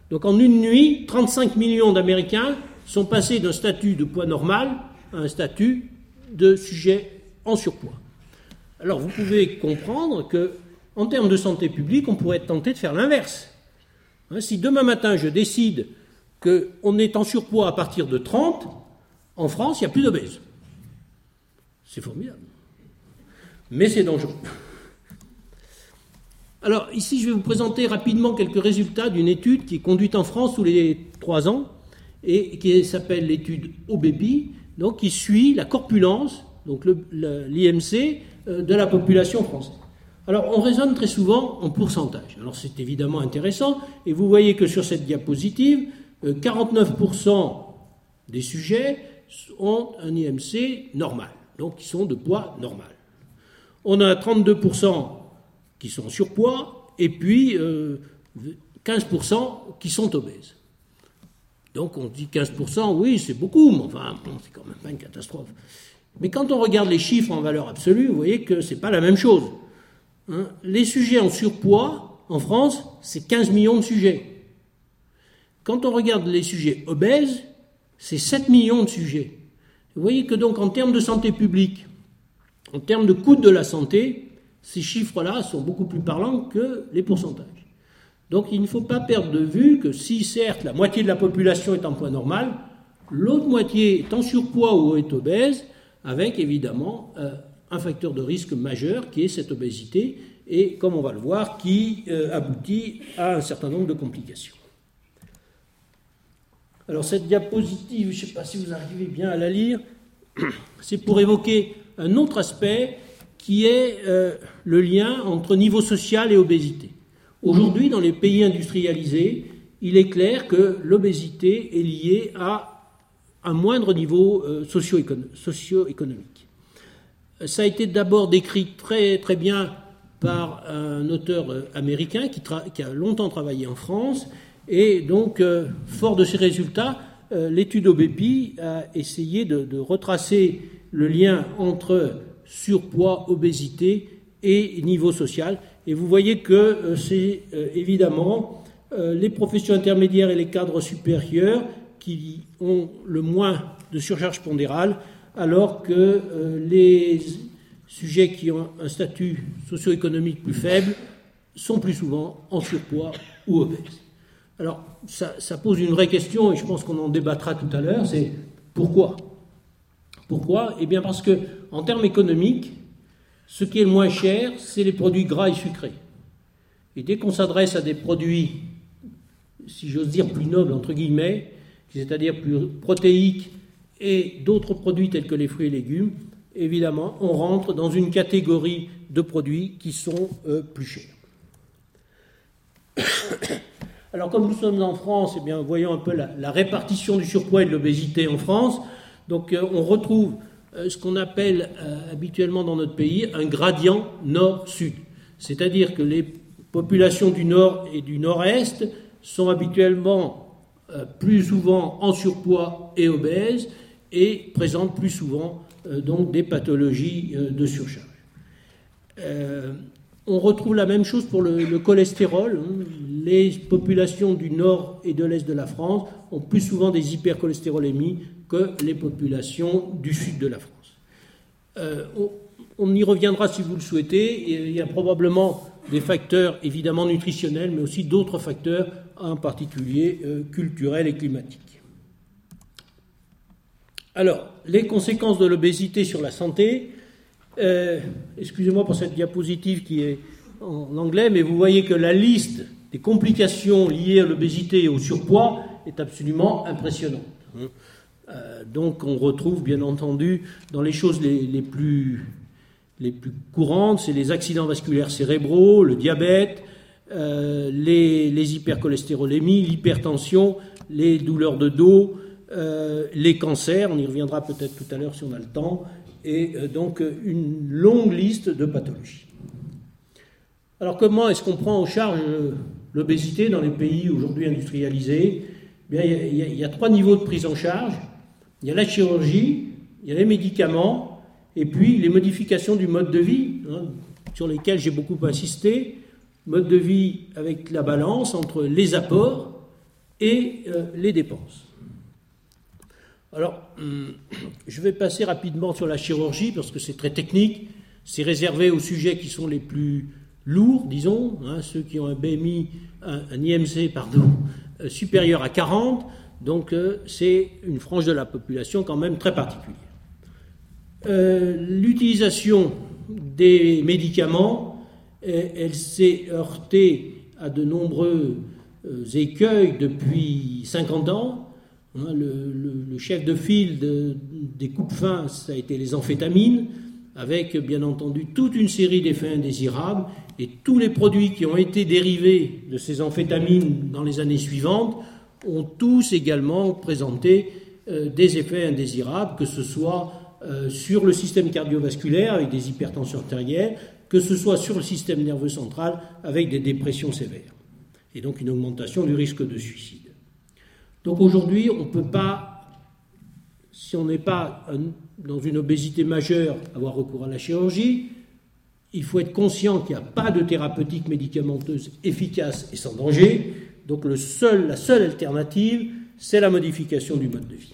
Donc en une nuit, 35 millions d'Américains sont passés d'un statut de poids normal à un statut de sujet en surpoids. Alors vous pouvez comprendre que en termes de santé publique, on pourrait être tenté de faire l'inverse. Hein, si demain matin je décide qu'on est en surpoids à partir de 30, en France, il n'y a plus d'obèses. C'est formidable. Mais c'est dangereux. Alors ici, je vais vous présenter rapidement quelques résultats d'une étude qui est conduite en France tous les trois ans et qui s'appelle l'étude OBEPI, donc qui suit la corpulence, donc l'IMC, euh, de la population française. Alors, on raisonne très souvent en pourcentage. Alors, c'est évidemment intéressant, et vous voyez que sur cette diapositive, 49% euh, des sujets ont un IMC normal, donc qui sont de poids normal. On a 32% qui sont surpoids, et puis 15% euh, qui sont obèses. Donc on dit 15%, oui, c'est beaucoup, mais enfin, c'est quand même pas une catastrophe. Mais quand on regarde les chiffres en valeur absolue, vous voyez que ce n'est pas la même chose. Hein, les sujets en surpoids, en France, c'est 15 millions de sujets. Quand on regarde les sujets obèses, c'est 7 millions de sujets. Vous voyez que donc en termes de santé publique, en termes de coût de la santé, ces chiffres-là sont beaucoup plus parlants que les pourcentages. Donc il ne faut pas perdre de vue que si certes la moitié de la population est en poids normal, l'autre moitié est en surpoids ou est obèse, avec évidemment euh, un facteur de risque majeur qui est cette obésité, et comme on va le voir, qui euh, aboutit à un certain nombre de complications. Alors cette diapositive, je ne sais pas si vous arrivez bien à la lire, c'est pour évoquer un autre aspect qui est euh, le lien entre niveau social et obésité. Aujourd'hui, dans les pays industrialisés, il est clair que l'obésité est liée à un moindre niveau euh, socio-économique. Ça a été d'abord décrit très, très bien par un auteur euh, américain qui, qui, a longtemps travaillé en France. Et donc, fort de ces résultats, l'étude OBEPI a essayé de, retracer le lien entre surpoids, obésité et niveau social. Et vous voyez que euh, c'est euh, évidemment euh, les professions intermédiaires et les cadres supérieurs qui ont le moins de surcharge pondérale, alors que les sujets qui ont un statut socio-économique plus faible sont plus souvent en surpoids ou obèses. Alors ça, pose une vraie question, et je pense qu'on en débattra tout à l'heure, c'est pourquoi? Pourquoi? Eh bien parce que, en termes économiques, ce qui est le moins cher, c'est les produits gras et sucrés. Et dès qu'on s'adresse à des produits, si j'ose dire, plus nobles, entre guillemets, c'est-à-dire plus protéiques, et d'autres produits tels que les fruits et légumes, évidemment, on rentre dans une catégorie de produits qui sont euh, plus chers. Alors, comme nous sommes en France, eh bien, voyons un peu la, répartition du surpoids et de l'obésité en France. Donc euh, on retrouve euh, ce qu'on appelle euh, habituellement dans notre pays un gradient nord-sud. C'est-à-dire que les populations du nord et du nord-est sont habituellement plus souvent en surpoids et obèses et présentent plus souvent donc des pathologies de surcharge. On retrouve la même chose pour le, le cholestérol. Hein. Les populations du nord et de l'est de la France ont plus souvent des hypercholestérolémies que les populations du sud de la France. Euh, on, y reviendra si vous le souhaitez. il y a probablement des facteurs évidemment nutritionnels, mais aussi d'autres facteurs, en particulier euh, culturels et climatiques. Alors, les conséquences de l'obésité sur la santé. Euh, excusez-moi pour cette diapositive qui est en anglais, mais vous voyez que la liste des complications liées à l'obésité et au surpoids est absolument impressionnante. Euh, donc on retrouve bien entendu dans les choses les, plus, les plus courantes, c'est les accidents vasculaires cérébraux, le diabète, euh, les, les, hypercholestérolémies, l'hypertension, les douleurs de dos, euh, les cancers, on y reviendra peut-être tout à l'heure si on a le temps, et donc une longue liste de pathologies. Alors comment est-ce qu'on prend en charge l'obésité dans les pays aujourd'hui industrialisés? Bien, il, y a trois niveaux de prise en charge. Il y a la chirurgie, il y a les médicaments, et puis les modifications du mode de vie, hein, sur lesquelles j'ai beaucoup insisté. Mode de vie avec la balance entre les apports et euh, les dépenses. Alors, hum, je vais passer rapidement sur la chirurgie parce que c'est très technique. C'est réservé aux sujets qui sont les plus lourds, disons, hein, ceux qui ont un BMI, un, IMC, pardon, euh, supérieur à 40. Donc euh, c'est une frange de la population quand même très particulière. Euh, l'utilisation des médicaments, elle, s'est heurtée à de nombreux écueils depuis 50 ans. Hein, le, chef de file des coupes fins, ça a été les amphétamines, avec bien entendu toute une série d'effets indésirables, et tous les produits qui ont été dérivés de ces amphétamines dans les années suivantes ont tous également présenté euh, des effets indésirables, que ce soit euh, sur le système cardiovasculaire avec des hypertensions artérielles, que ce soit sur le système nerveux central avec des dépressions sévères, et donc une augmentation du risque de suicide. Donc aujourd'hui, on ne peut pas, si on n'est pas dans une obésité majeure, avoir recours à la chirurgie. Il faut être conscient qu'il n'y a pas de thérapeutique médicamenteuse efficace et sans danger. Donc la seule alternative, c'est la modification du mode de vie.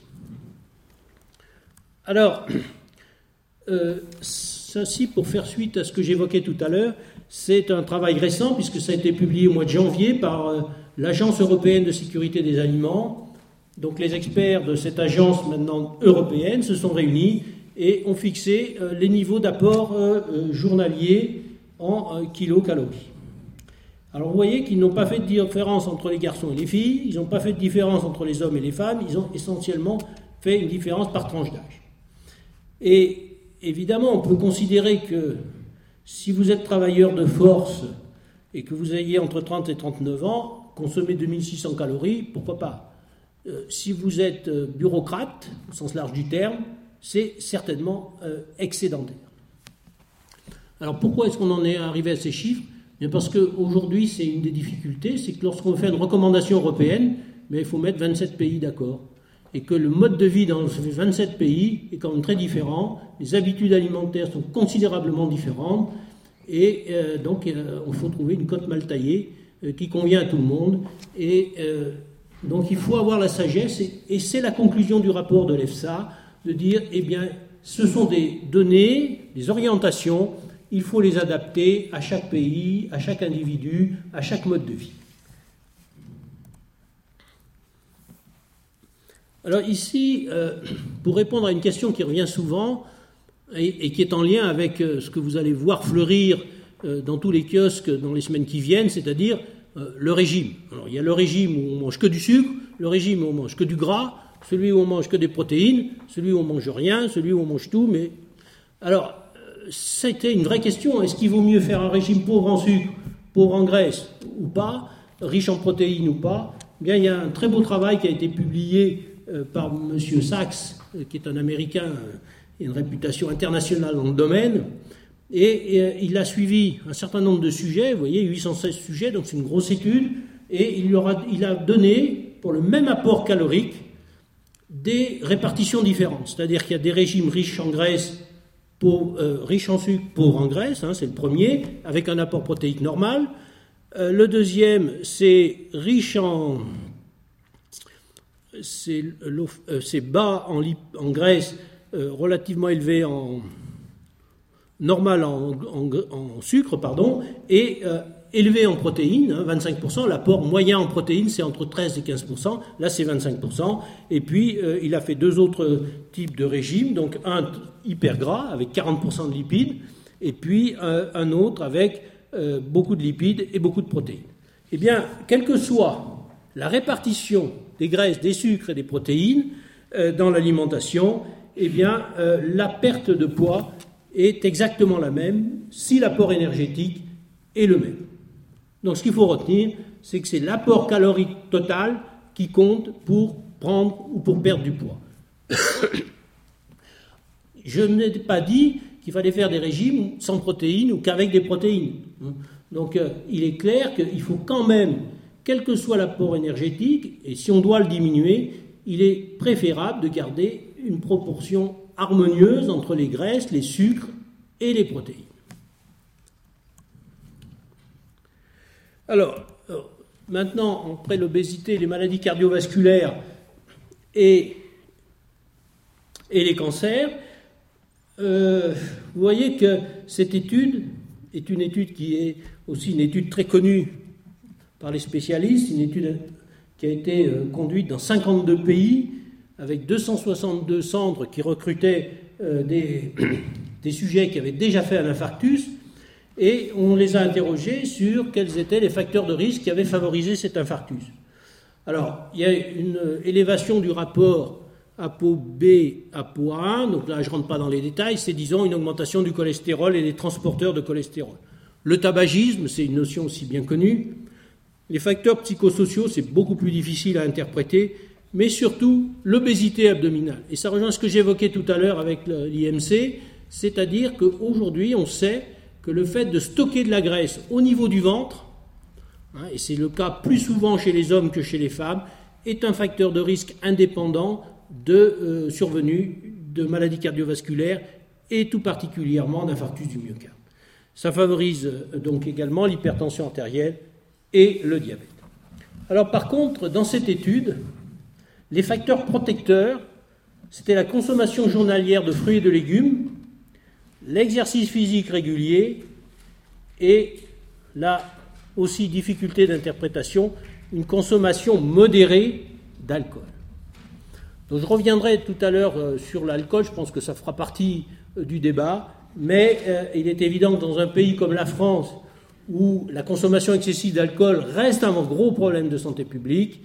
Alors, euh, ceci, pour faire suite à ce que j'évoquais tout à l'heure, c'est un travail récent puisque ça a été publié au mois de janvier par euh, l'Agence européenne de sécurité des aliments. Donc les experts de cette agence maintenant européenne se sont réunis et ont fixé euh, les niveaux d'apport euh, journalier en kilocalories. Alors vous voyez qu'ils n'ont pas fait de différence entre les garçons et les filles, ils n'ont pas fait de différence entre les hommes et les femmes, ils ont essentiellement fait une différence par tranche d'âge. Et évidemment, on peut considérer que si vous êtes travailleur de force et que vous ayez entre 30 et 39 ans, consommer 2600 calories, pourquoi pas euh, Si vous êtes euh, bureaucrate, au sens large du terme, c'est certainement euh, excédentaire. Alors pourquoi est-ce qu'on en est arrivé à ces chiffres? Bien Parce qu'aujourd'hui, c'est une des difficultés, c'est que lorsqu'on fait une recommandation européenne, mais il faut mettre 27 pays d'accord. Et que le mode de vie dans ces 27 pays est quand même très différent, les habitudes alimentaires sont considérablement différentes, et donc il faut trouver une cote mal taillée qui convient à tout le monde. Et donc il faut avoir la sagesse, et, c'est la conclusion du rapport de l'EFSA, de dire, eh bien, ce sont des données, des orientations il faut les adapter à chaque pays, à chaque individu, à chaque mode de vie. Alors ici, euh, pour répondre à une question qui revient souvent et, qui est en lien avec euh, ce que vous allez voir fleurir euh, dans tous les kiosques dans les semaines qui viennent, c'est-à-dire le régime. Alors il y a le régime où on mange que du sucre, le régime où on mange que du gras, celui où on mange que des protéines, celui où on mange rien, celui où on mange tout, mais alors c'était une vraie question. Est-ce qu'il vaut mieux faire un régime pauvre en sucre, pauvre en graisse ou pas, riche en protéines ou pas? Eh Bien, il y a un très beau travail qui a été publié euh, par M. Sachs, euh, qui est un Américain et euh, une réputation internationale dans le domaine. Et, il a suivi un certain nombre de sujets, vous voyez, 816 sujets, donc c'est une grosse étude, et il, il a donné, pour le même apport calorique, des répartitions différentes. C'est-à-dire qu'il y a des régimes riches en graisse euh, riche en sucre, pauvre en graisse, hein, c'est le premier, avec un apport protéique normal. Euh, le deuxième, c'est riche en. C'est euh, bas en, en graisse, relativement élevé en. Normal en, sucre, pardon, et élevé en protéines, 25%, hein, l'apport moyen en protéines c'est entre 13 et 15%, là c'est 25%, et puis euh, il a fait deux autres types de régimes, donc un hyper gras avec 40% de lipides, et puis euh, un autre avec euh, beaucoup de lipides et beaucoup de protéines. Eh bien, quelle que soit la répartition des graisses, des sucres et des protéines dans l'alimentation, eh bien, la perte de poids est exactement la même si l'apport énergétique est le même. Donc ce qu'il faut retenir, c'est que c'est l'apport calorique total qui compte pour prendre ou pour perdre du poids. Je n'ai pas dit qu'il fallait faire des régimes sans protéines ou qu'avec des protéines. Donc euh, il est clair qu'il faut quand même, quel que soit l'apport énergétique, et si on doit le diminuer, il est préférable de garder une proportion harmonieuse entre les graisses, les sucres et les protéines. Alors, euh, maintenant, après l'obésité, les maladies cardiovasculaires et, les cancers, euh, vous voyez que cette étude est une étude qui est aussi une étude très connue par les spécialistes, une étude qui a été euh, conduite dans 52 pays avec 262 centres qui recrutaient des, des, sujets qui avaient déjà fait un infarctus et on les a interrogés sur quels étaient les facteurs de risque qui avaient favorisé cet infarctus. Alors, il y a une élévation du rapport ApoB ApoA1, donc là je ne rentre pas dans les détails, c'est disons une augmentation du cholestérol et des transporteurs de cholestérol. Le tabagisme, c'est une notion aussi bien connue. Les facteurs psychosociaux, c'est beaucoup plus difficile à interpréter, mais surtout l'obésité abdominale. Et ça rejoint ce que j'évoquais tout à l'heure avec l'IMC, c'est-à-dire qu'aujourd'hui on sait que le fait de stocker de la graisse au niveau du ventre, hein, et c'est le cas plus souvent chez les hommes que chez les femmes, est un facteur de risque indépendant de euh, survenue de maladies cardiovasculaires et tout particulièrement d'infarctus du myocarde. Ça favorise euh, donc également l'hypertension artérielle et le diabète. Alors par contre, dans cette étude, les facteurs protecteurs, c'était la consommation journalière de fruits et de légumes, l'exercice physique régulier et là aussi difficulté d'interprétation, une consommation modérée d'alcool. Je reviendrai tout à l'heure euh, sur l'alcool, je pense que ça fera partie euh, du débat, mais euh, il est évident que dans un pays comme la France, où la consommation excessive d'alcool reste un gros problème de santé publique,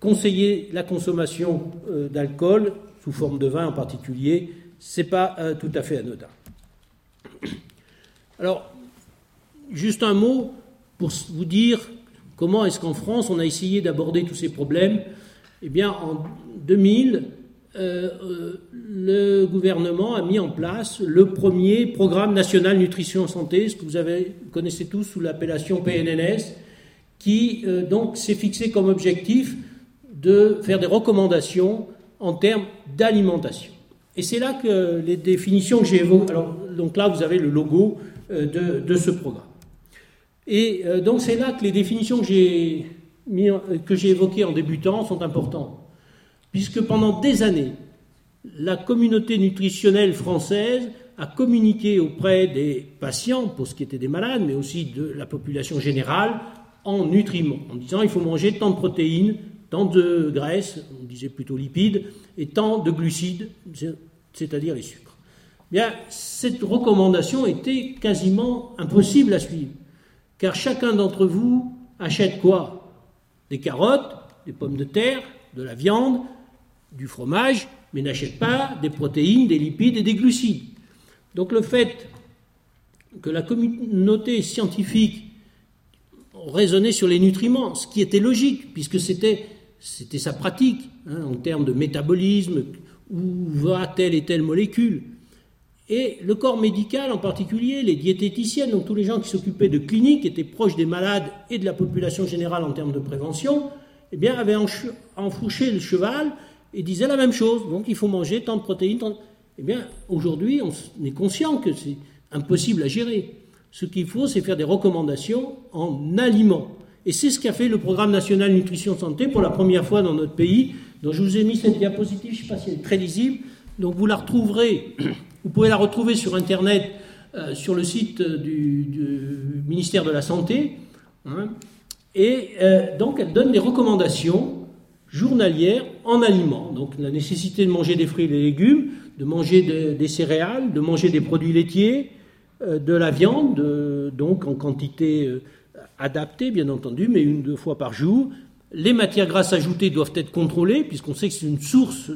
conseiller la consommation d'alcool, sous forme de vin en particulier, c'est pas tout à fait anodin. Alors, juste un mot pour vous dire comment est-ce qu'en France on a essayé d'aborder tous ces problèmes. Eh bien, en 2000, euh, euh, le gouvernement a mis en place le premier programme national nutrition santé, ce que vous, avez, connaissez tous sous l'appellation PNNS, qui euh, donc s'est fixé comme objectif de faire des recommandations en termes d'alimentation. Et c'est là que les définitions que j'ai évoquées, alors donc là vous avez le logo de, de ce programme. Et euh, donc c'est là que les définitions que j'ai, évoquées en débutant sont importantes, puisque pendant des années, la communauté nutritionnelle française a communiqué auprès des patients, pour ce qui était des malades, mais aussi de la population générale, en nutriments, en disant il faut manger tant de protéines, tant de graisses, on disait plutôt lipides, et tant de glucides, c'est-à-dire les sucres. Bien, cette recommandation était quasiment impossible à suivre. Car chacun d'entre vous achète quoi? Des carottes, des pommes de terre, de la viande, du fromage, mais n'achète pas des protéines, des lipides et des glucides. Donc le fait que la communauté scientifique raisonnait sur les nutriments, ce qui était logique, puisque c'était, c'était sa pratique, hein, en termes de métabolisme, où va telle et telle molécule. Et le corps médical en particulier, les diététiciennes, donc tous les gens qui s'occupaient de cliniques, étaient proches des malades et de la population générale en termes de prévention, eh bien, avaient enfouché le cheval et disaient la même chose. Donc il faut manger tant de protéines. Tant Eh bien, aujourd'hui, on est conscient que c'est impossible à gérer. Ce qu'il faut, c'est faire des recommandations en aliments. Et c'est ce qu'a fait le programme national nutrition santé pour la première fois dans notre pays. Donc je vous ai mis cette diapositive, je ne sais pas si elle est très lisible. Donc vous la retrouverez vous pouvez la retrouver sur Internet, euh, sur le site du, ministère de la Santé. Hein. et euh, donc, elle donne des recommandations journalières en aliments. Donc, la nécessité de manger des fruits et des légumes, de manger des céréales, de manger des produits laitiers, euh, de la viande, donc en quantité adaptée, bien entendu, mais une, deux fois par jour, les matières grasses ajoutées doivent être contrôlées, puisqu'on sait que c'est une source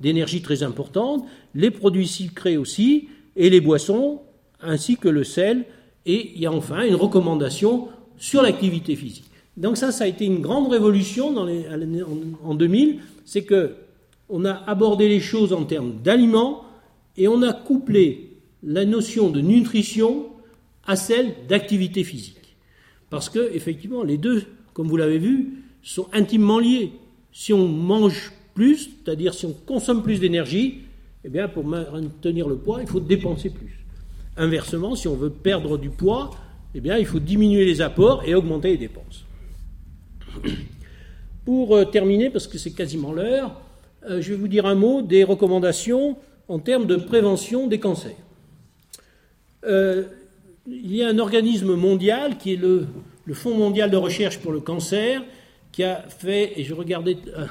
d'énergie très importante, les produits sucrés aussi, et les boissons, ainsi que le sel, et il y a enfin une recommandation sur l'activité physique. Donc ça, ça a été une grande révolution en, 2000, c'est que on a abordé les choses en termes d'aliments et on a couplé la notion de nutrition à celle d'activité physique. Parce que, effectivement, les deux, comme vous l'avez vu, sont intimement liés. Si on mange plus, c'est-à-dire si on consomme plus d'énergie, eh bien, pour maintenir le poids, il faut dépenser plus. Inversement, si on veut perdre du poids, eh bien, il faut diminuer les apports et augmenter les dépenses. Pour euh, terminer, parce que c'est quasiment l'heure, euh, je vais vous dire un mot des recommandations en termes de prévention des cancers. Euh, il y a un organisme mondial qui est le, Fonds mondial de recherche pour le cancer, qui a fait, et je regardais euh,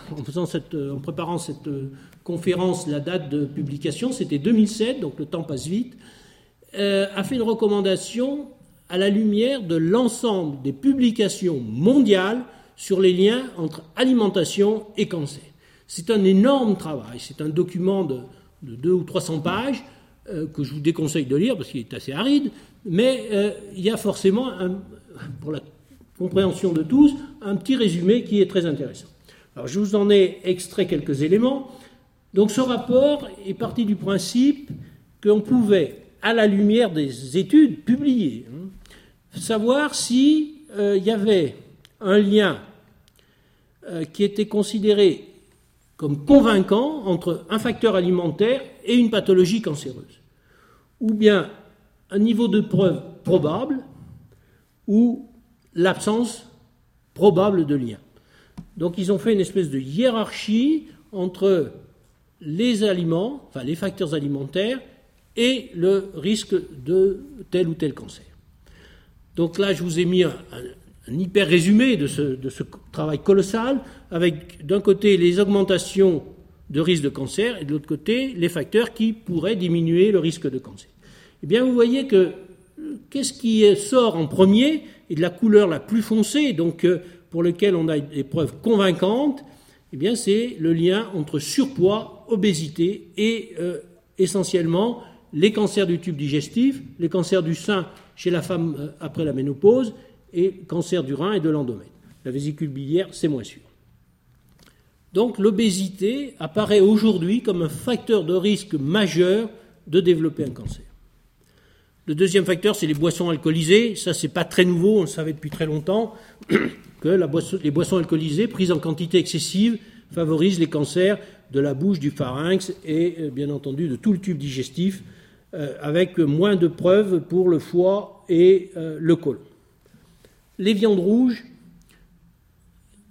euh, en préparant cette euh, conférence la date de publication, c'était 2007, donc le temps passe vite, a fait une recommandation à la lumière de l'ensemble des publications mondiales sur les liens entre alimentation et cancer. C'est un énorme travail, c'est un document de, de 200 ou 300 pages que je vous déconseille de lire parce qu'il est assez aride, mais il y a forcément, pour la compréhension de tous, un petit résumé qui est très intéressant. Alors je vous en ai extrait quelques éléments. Donc ce rapport est parti du principe qu'on pouvait, à la lumière des études publiées, hein, savoir s'il euh, y avait un lien euh, qui était considéré comme convaincant entre un facteur alimentaire et une pathologie cancéreuse, ou bien un niveau de preuve probable, ou l'absence probable de lien. Donc ils ont fait une espèce de hiérarchie entre les aliments, enfin les facteurs alimentaires, et le risque de tel ou tel cancer. Donc là, je vous ai mis un, hyper résumé de ce, de ce travail colossal, avec d'un côté les augmentations de risque de cancer et de l'autre côté les facteurs qui pourraient diminuer le risque de cancer. Eh vous voyez que qu'est-ce qui sort en premier et de la couleur la plus foncée, donc euh, pour lequel on a des preuves convaincantes, eh c'est le lien entre surpoids, obésité et euh, essentiellement les cancers du tube digestif, les cancers du sein chez la femme euh, après la ménopause et cancer du rein et de l'endomètre. La vésicule biliaire, c'est moins sûr. Donc l'obésité apparaît aujourd'hui comme un facteur de risque majeur de développer un cancer. Le deuxième facteur, c'est les boissons alcoolisées. Ça, c'est pas très nouveau, on le savait depuis très longtemps, que les boissons alcoolisées prises en quantité excessive favorisent les cancers de la bouche, du pharynx et euh, bien entendu de tout le tube digestif, euh, avec moins de preuves pour le foie et euh, le côlon. Les viandes rouges,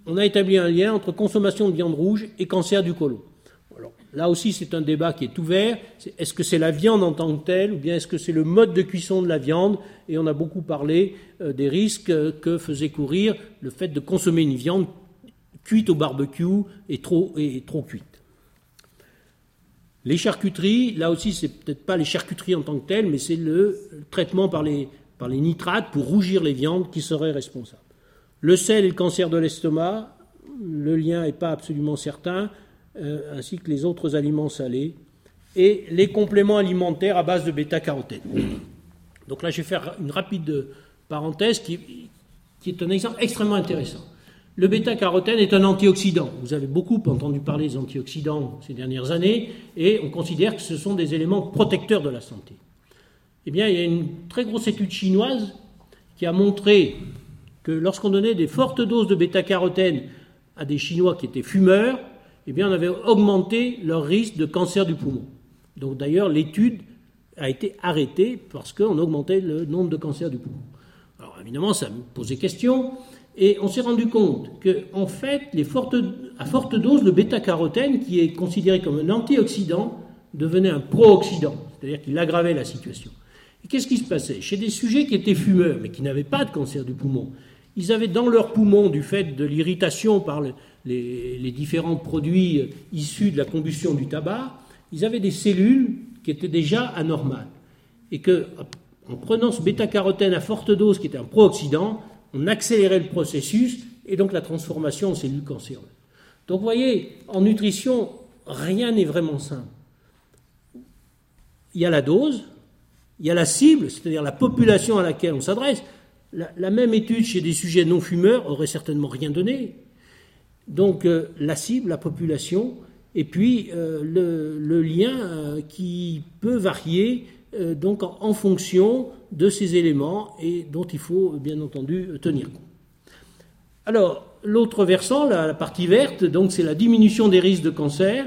on a établi un lien entre consommation de viande rouge et cancer du côlon. Là aussi, c'est un débat qui est ouvert. Est-ce que c'est la viande en tant que telle ou bien est-ce que c'est le mode de cuisson de la viande? Et on a beaucoup parlé euh, des risques que faisait courir le fait de consommer une viande cuite au barbecue et trop, et trop cuite. Les charcuteries, là aussi, c'est peut-être pas les charcuteries en tant que telles, mais c'est le traitement par les, par les nitrates pour rougir les viandes qui serait responsable. Le sel et le cancer de l'estomac, le lien n'est pas absolument certain, euh, ainsi que les autres aliments salés, et les compléments alimentaires à base de bêta-carotène. Donc là, je vais faire une rapide parenthèse qui, qui est un exemple extrêmement intéressant. Le bêta-carotène est un antioxydant. Vous avez beaucoup entendu parler des antioxydants ces dernières années, et on considère que ce sont des éléments protecteurs de la santé. Eh bien, il y a une très grosse étude chinoise qui a montré que lorsqu'on donnait des fortes doses de bêta-carotène à des Chinois qui étaient fumeurs, eh bien, on avait augmenté leur risque de cancer du poumon. Donc d'ailleurs, l'étude a été arrêtée parce qu'on augmentait le nombre de cancers du poumon. Alors évidemment, ça me posait question, et on s'est rendu compte que, en fait, à forte dose, le bêta-carotène, qui est considéré comme un antioxydant, devenait un pro-oxydant, c'est-à-dire qu'il aggravait la situation. Et qu'est-ce qui se passait? Chez des sujets qui étaient fumeurs, mais qui n'avaient pas de cancer du poumon, ils avaient dans leurs poumons, du fait de l'irritation par les, différents produits issus de la combustion du tabac, ils avaient des cellules qui étaient déjà anormales. Et que, en prenant ce bêta-carotène à forte dose, qui était un pro-oxydant, on accélérait le processus et donc la transformation en cellules cancéreuses. Donc vous voyez, en nutrition, rien n'est vraiment simple. Il y a la dose, il y a la cible, c'est-à-dire la population à laquelle on s'adresse. La, même étude chez des sujets non fumeurs aurait certainement rien donné. Donc euh, la cible, la population, et puis euh, le, lien euh, qui peut varier donc en, fonction de ces éléments et dont il faut bien entendu tenir compte. Alors l'autre versant, la, partie verte, donc c'est la diminution des risques de cancer.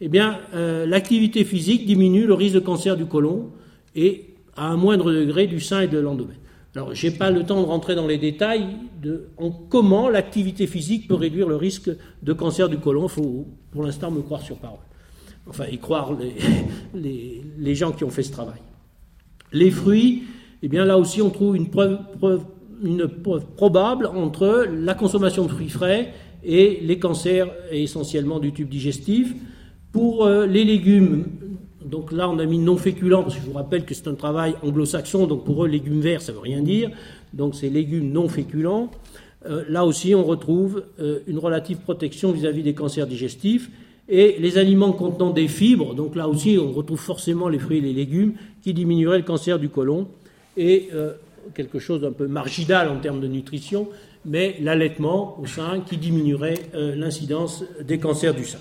Eh bien, l'activité physique diminue le risque de cancer du côlon et à un moindre degré du sein et de l'endomètre. Alors, je n'ai pas le temps de rentrer dans les détails de en comment l'activité physique peut réduire le risque de cancer du côlon. Il faut, pour l'instant, me croire sur parole. Enfin, y croire les, les, gens qui ont fait ce travail. Les fruits, eh bien là aussi, on trouve une preuve, une preuve probable entre la consommation de fruits frais et les cancers essentiellement du tube digestif. Pour euh, les légumes, donc là, on a mis non féculent, parce que je vous rappelle que c'est un travail anglo-saxon, donc pour eux, légumes verts, ça ne veut rien dire. Donc c'est légumes non féculents. Euh, là aussi, on retrouve euh, une relative protection vis-à-vis des cancers digestifs. Et les aliments contenant des fibres, donc là aussi, on retrouve forcément les fruits et les légumes qui diminueraient le cancer du côlon. Et euh, quelque chose d'un peu marginal en termes de nutrition, mais l'allaitement au sein qui diminuerait l'incidence des cancers du sein.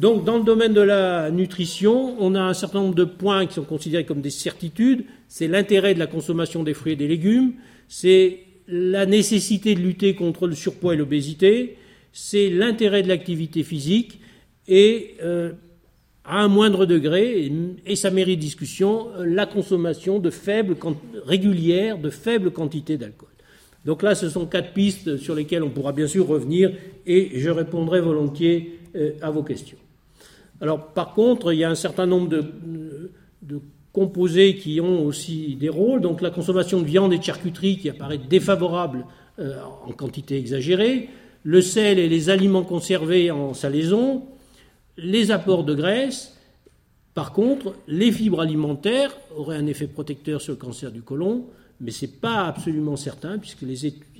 Donc, dans le domaine de la nutrition, on a un certain nombre de points qui sont considérés comme des certitudes. C'est l'intérêt de la consommation des fruits et des légumes, c'est la nécessité de lutter contre le surpoids et l'obésité, c'est l'intérêt de l'activité physique et, euh, à un moindre degré, et, ça mérite discussion, la consommation de faibles, régulière de faibles quantités d'alcool. Donc là, ce sont quatre pistes sur lesquelles on pourra bien sûr revenir et je répondrai volontiers euh, à vos questions. Alors par contre, il y a un certain nombre de, composés qui ont aussi des rôles. Donc la consommation de viande et de charcuterie qui apparaît défavorable euh, en quantité exagérée, le sel et les aliments conservés en salaison, les apports de graisse. Par contre, les fibres alimentaires auraient un effet protecteur sur le cancer du côlon, mais ce n'est pas absolument certain, puisqu'il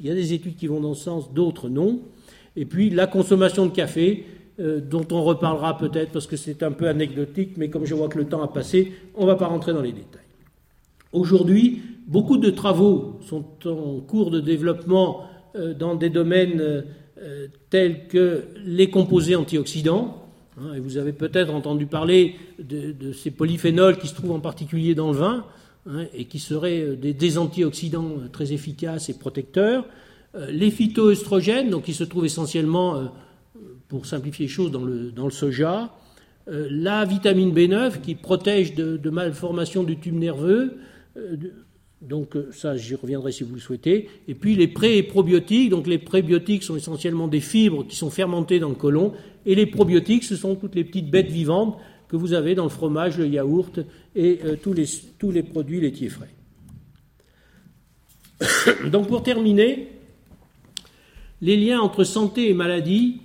y a des études qui vont dans ce sens, d'autres non. Et puis la consommation de café, euh, dont on reparlera peut-être parce que c'est un peu anecdotique, mais comme je vois que le temps a passé, on ne va pas rentrer dans les détails. Aujourd'hui, beaucoup de travaux sont en cours de développement euh, dans des domaines euh, tels que les composés antioxydants. Hein, et vous avez peut-être entendu parler de, ces polyphénols qui se trouvent en particulier dans le vin hein, et qui seraient des, antioxydants très efficaces et protecteurs. les phytoestrogènes, donc qui se trouvent essentiellement pour simplifier les choses, dans le, soja. Euh, la vitamine B9 qui protège de, malformation du tube nerveux. Euh, donc euh, ça, j'y reviendrai si vous le souhaitez. Et puis les pré et probiotiques. Donc les prébiotiques sont essentiellement des fibres qui sont fermentées dans le côlon. Et les probiotiques, ce sont toutes les petites bêtes vivantes que vous avez dans le fromage, le yaourt et tous les produits laitiers frais. Donc pour terminer, les liens entre santé et maladie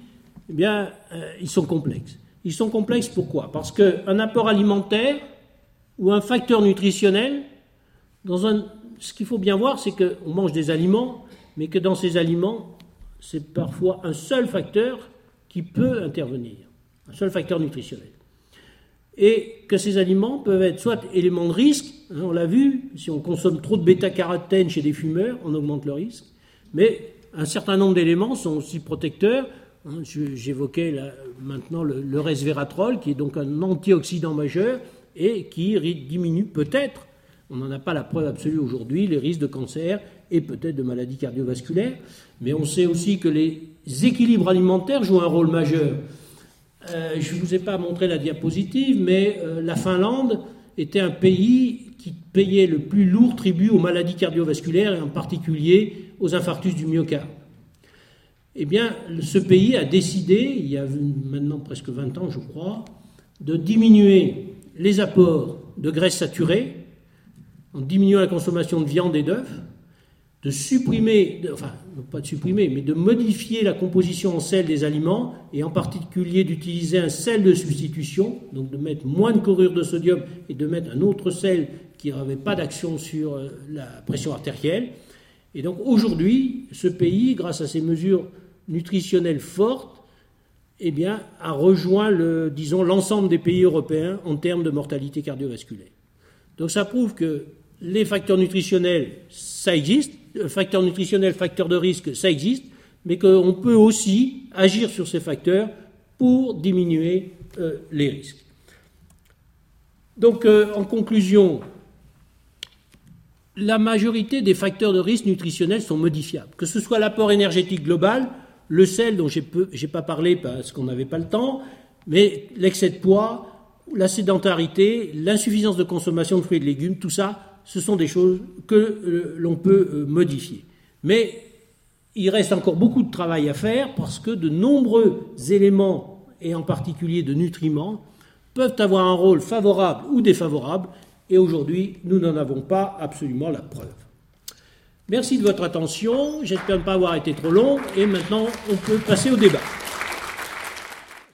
eh bien, euh, ils sont complexes. Ils sont complexes pourquoi? Parce qu'un apport alimentaire ou un facteur nutritionnel, dans un, ce qu'il faut bien voir, c'est qu'on mange des aliments, mais que dans ces aliments, c'est parfois un seul facteur qui peut intervenir, un seul facteur nutritionnel. Et que ces aliments peuvent être soit éléments de risque, hein, on l'a vu, si on consomme trop de bêta-carotène chez des fumeurs, on augmente le risque, mais un certain nombre d'éléments sont aussi protecteurs, Hein, j'évoquais maintenant le, resveratrol, qui est donc un antioxydant majeur et qui diminue peut-être, on n'en a pas la preuve absolue aujourd'hui, les risques de cancer et peut-être de maladies cardiovasculaires. Mais on sait aussi que les équilibres alimentaires jouent un rôle majeur. Euh, je ne vous ai pas montré la diapositive, mais euh, la Finlande était un pays qui payait le plus lourd tribut aux maladies cardiovasculaires et en particulier aux infarctus du myocarde eh bien, ce pays a décidé, il y a maintenant presque 20 ans, je crois, de diminuer les apports de graisses saturées, en diminuant la consommation de viande et d'œufs, de supprimer, enfin, pas de supprimer, mais de modifier la composition en sel des aliments, et en particulier d'utiliser un sel de substitution, donc de mettre moins de chlorure de sodium et de mettre un autre sel qui n'avait pas d'action sur euh, la pression artérielle. Et donc aujourd'hui, ce pays, grâce à ces mesures nutritionnelle forte, eh bien, a rejoint le, disons, l'ensemble des pays européens en termes de mortalité cardiovasculaire. Donc ça prouve que les facteurs nutritionnels, ça existe, facteurs nutritionnels, facteurs de risque, ça existe, mais qu'on peut aussi agir sur ces facteurs pour diminuer euh, les risques. Donc, euh, en conclusion, la majorité des facteurs de risque nutritionnels sont modifiables, que ce soit l'apport énergétique global, le sel dont je n'ai pas parlé parce qu'on n'avait pas le temps, mais l'excès de poids, la sédentarité, l'insuffisance de consommation de fruits et de légumes, tout ça, ce sont des choses que euh, l'on peut euh, modifier. Mais il reste encore beaucoup de travail à faire parce que de nombreux éléments, et en particulier de nutriments, peuvent avoir un rôle favorable ou défavorable, et aujourd'hui, nous n'en avons pas absolument la preuve. Merci de votre attention. J'espère ne pas avoir été trop long. Et maintenant, on peut passer au débat.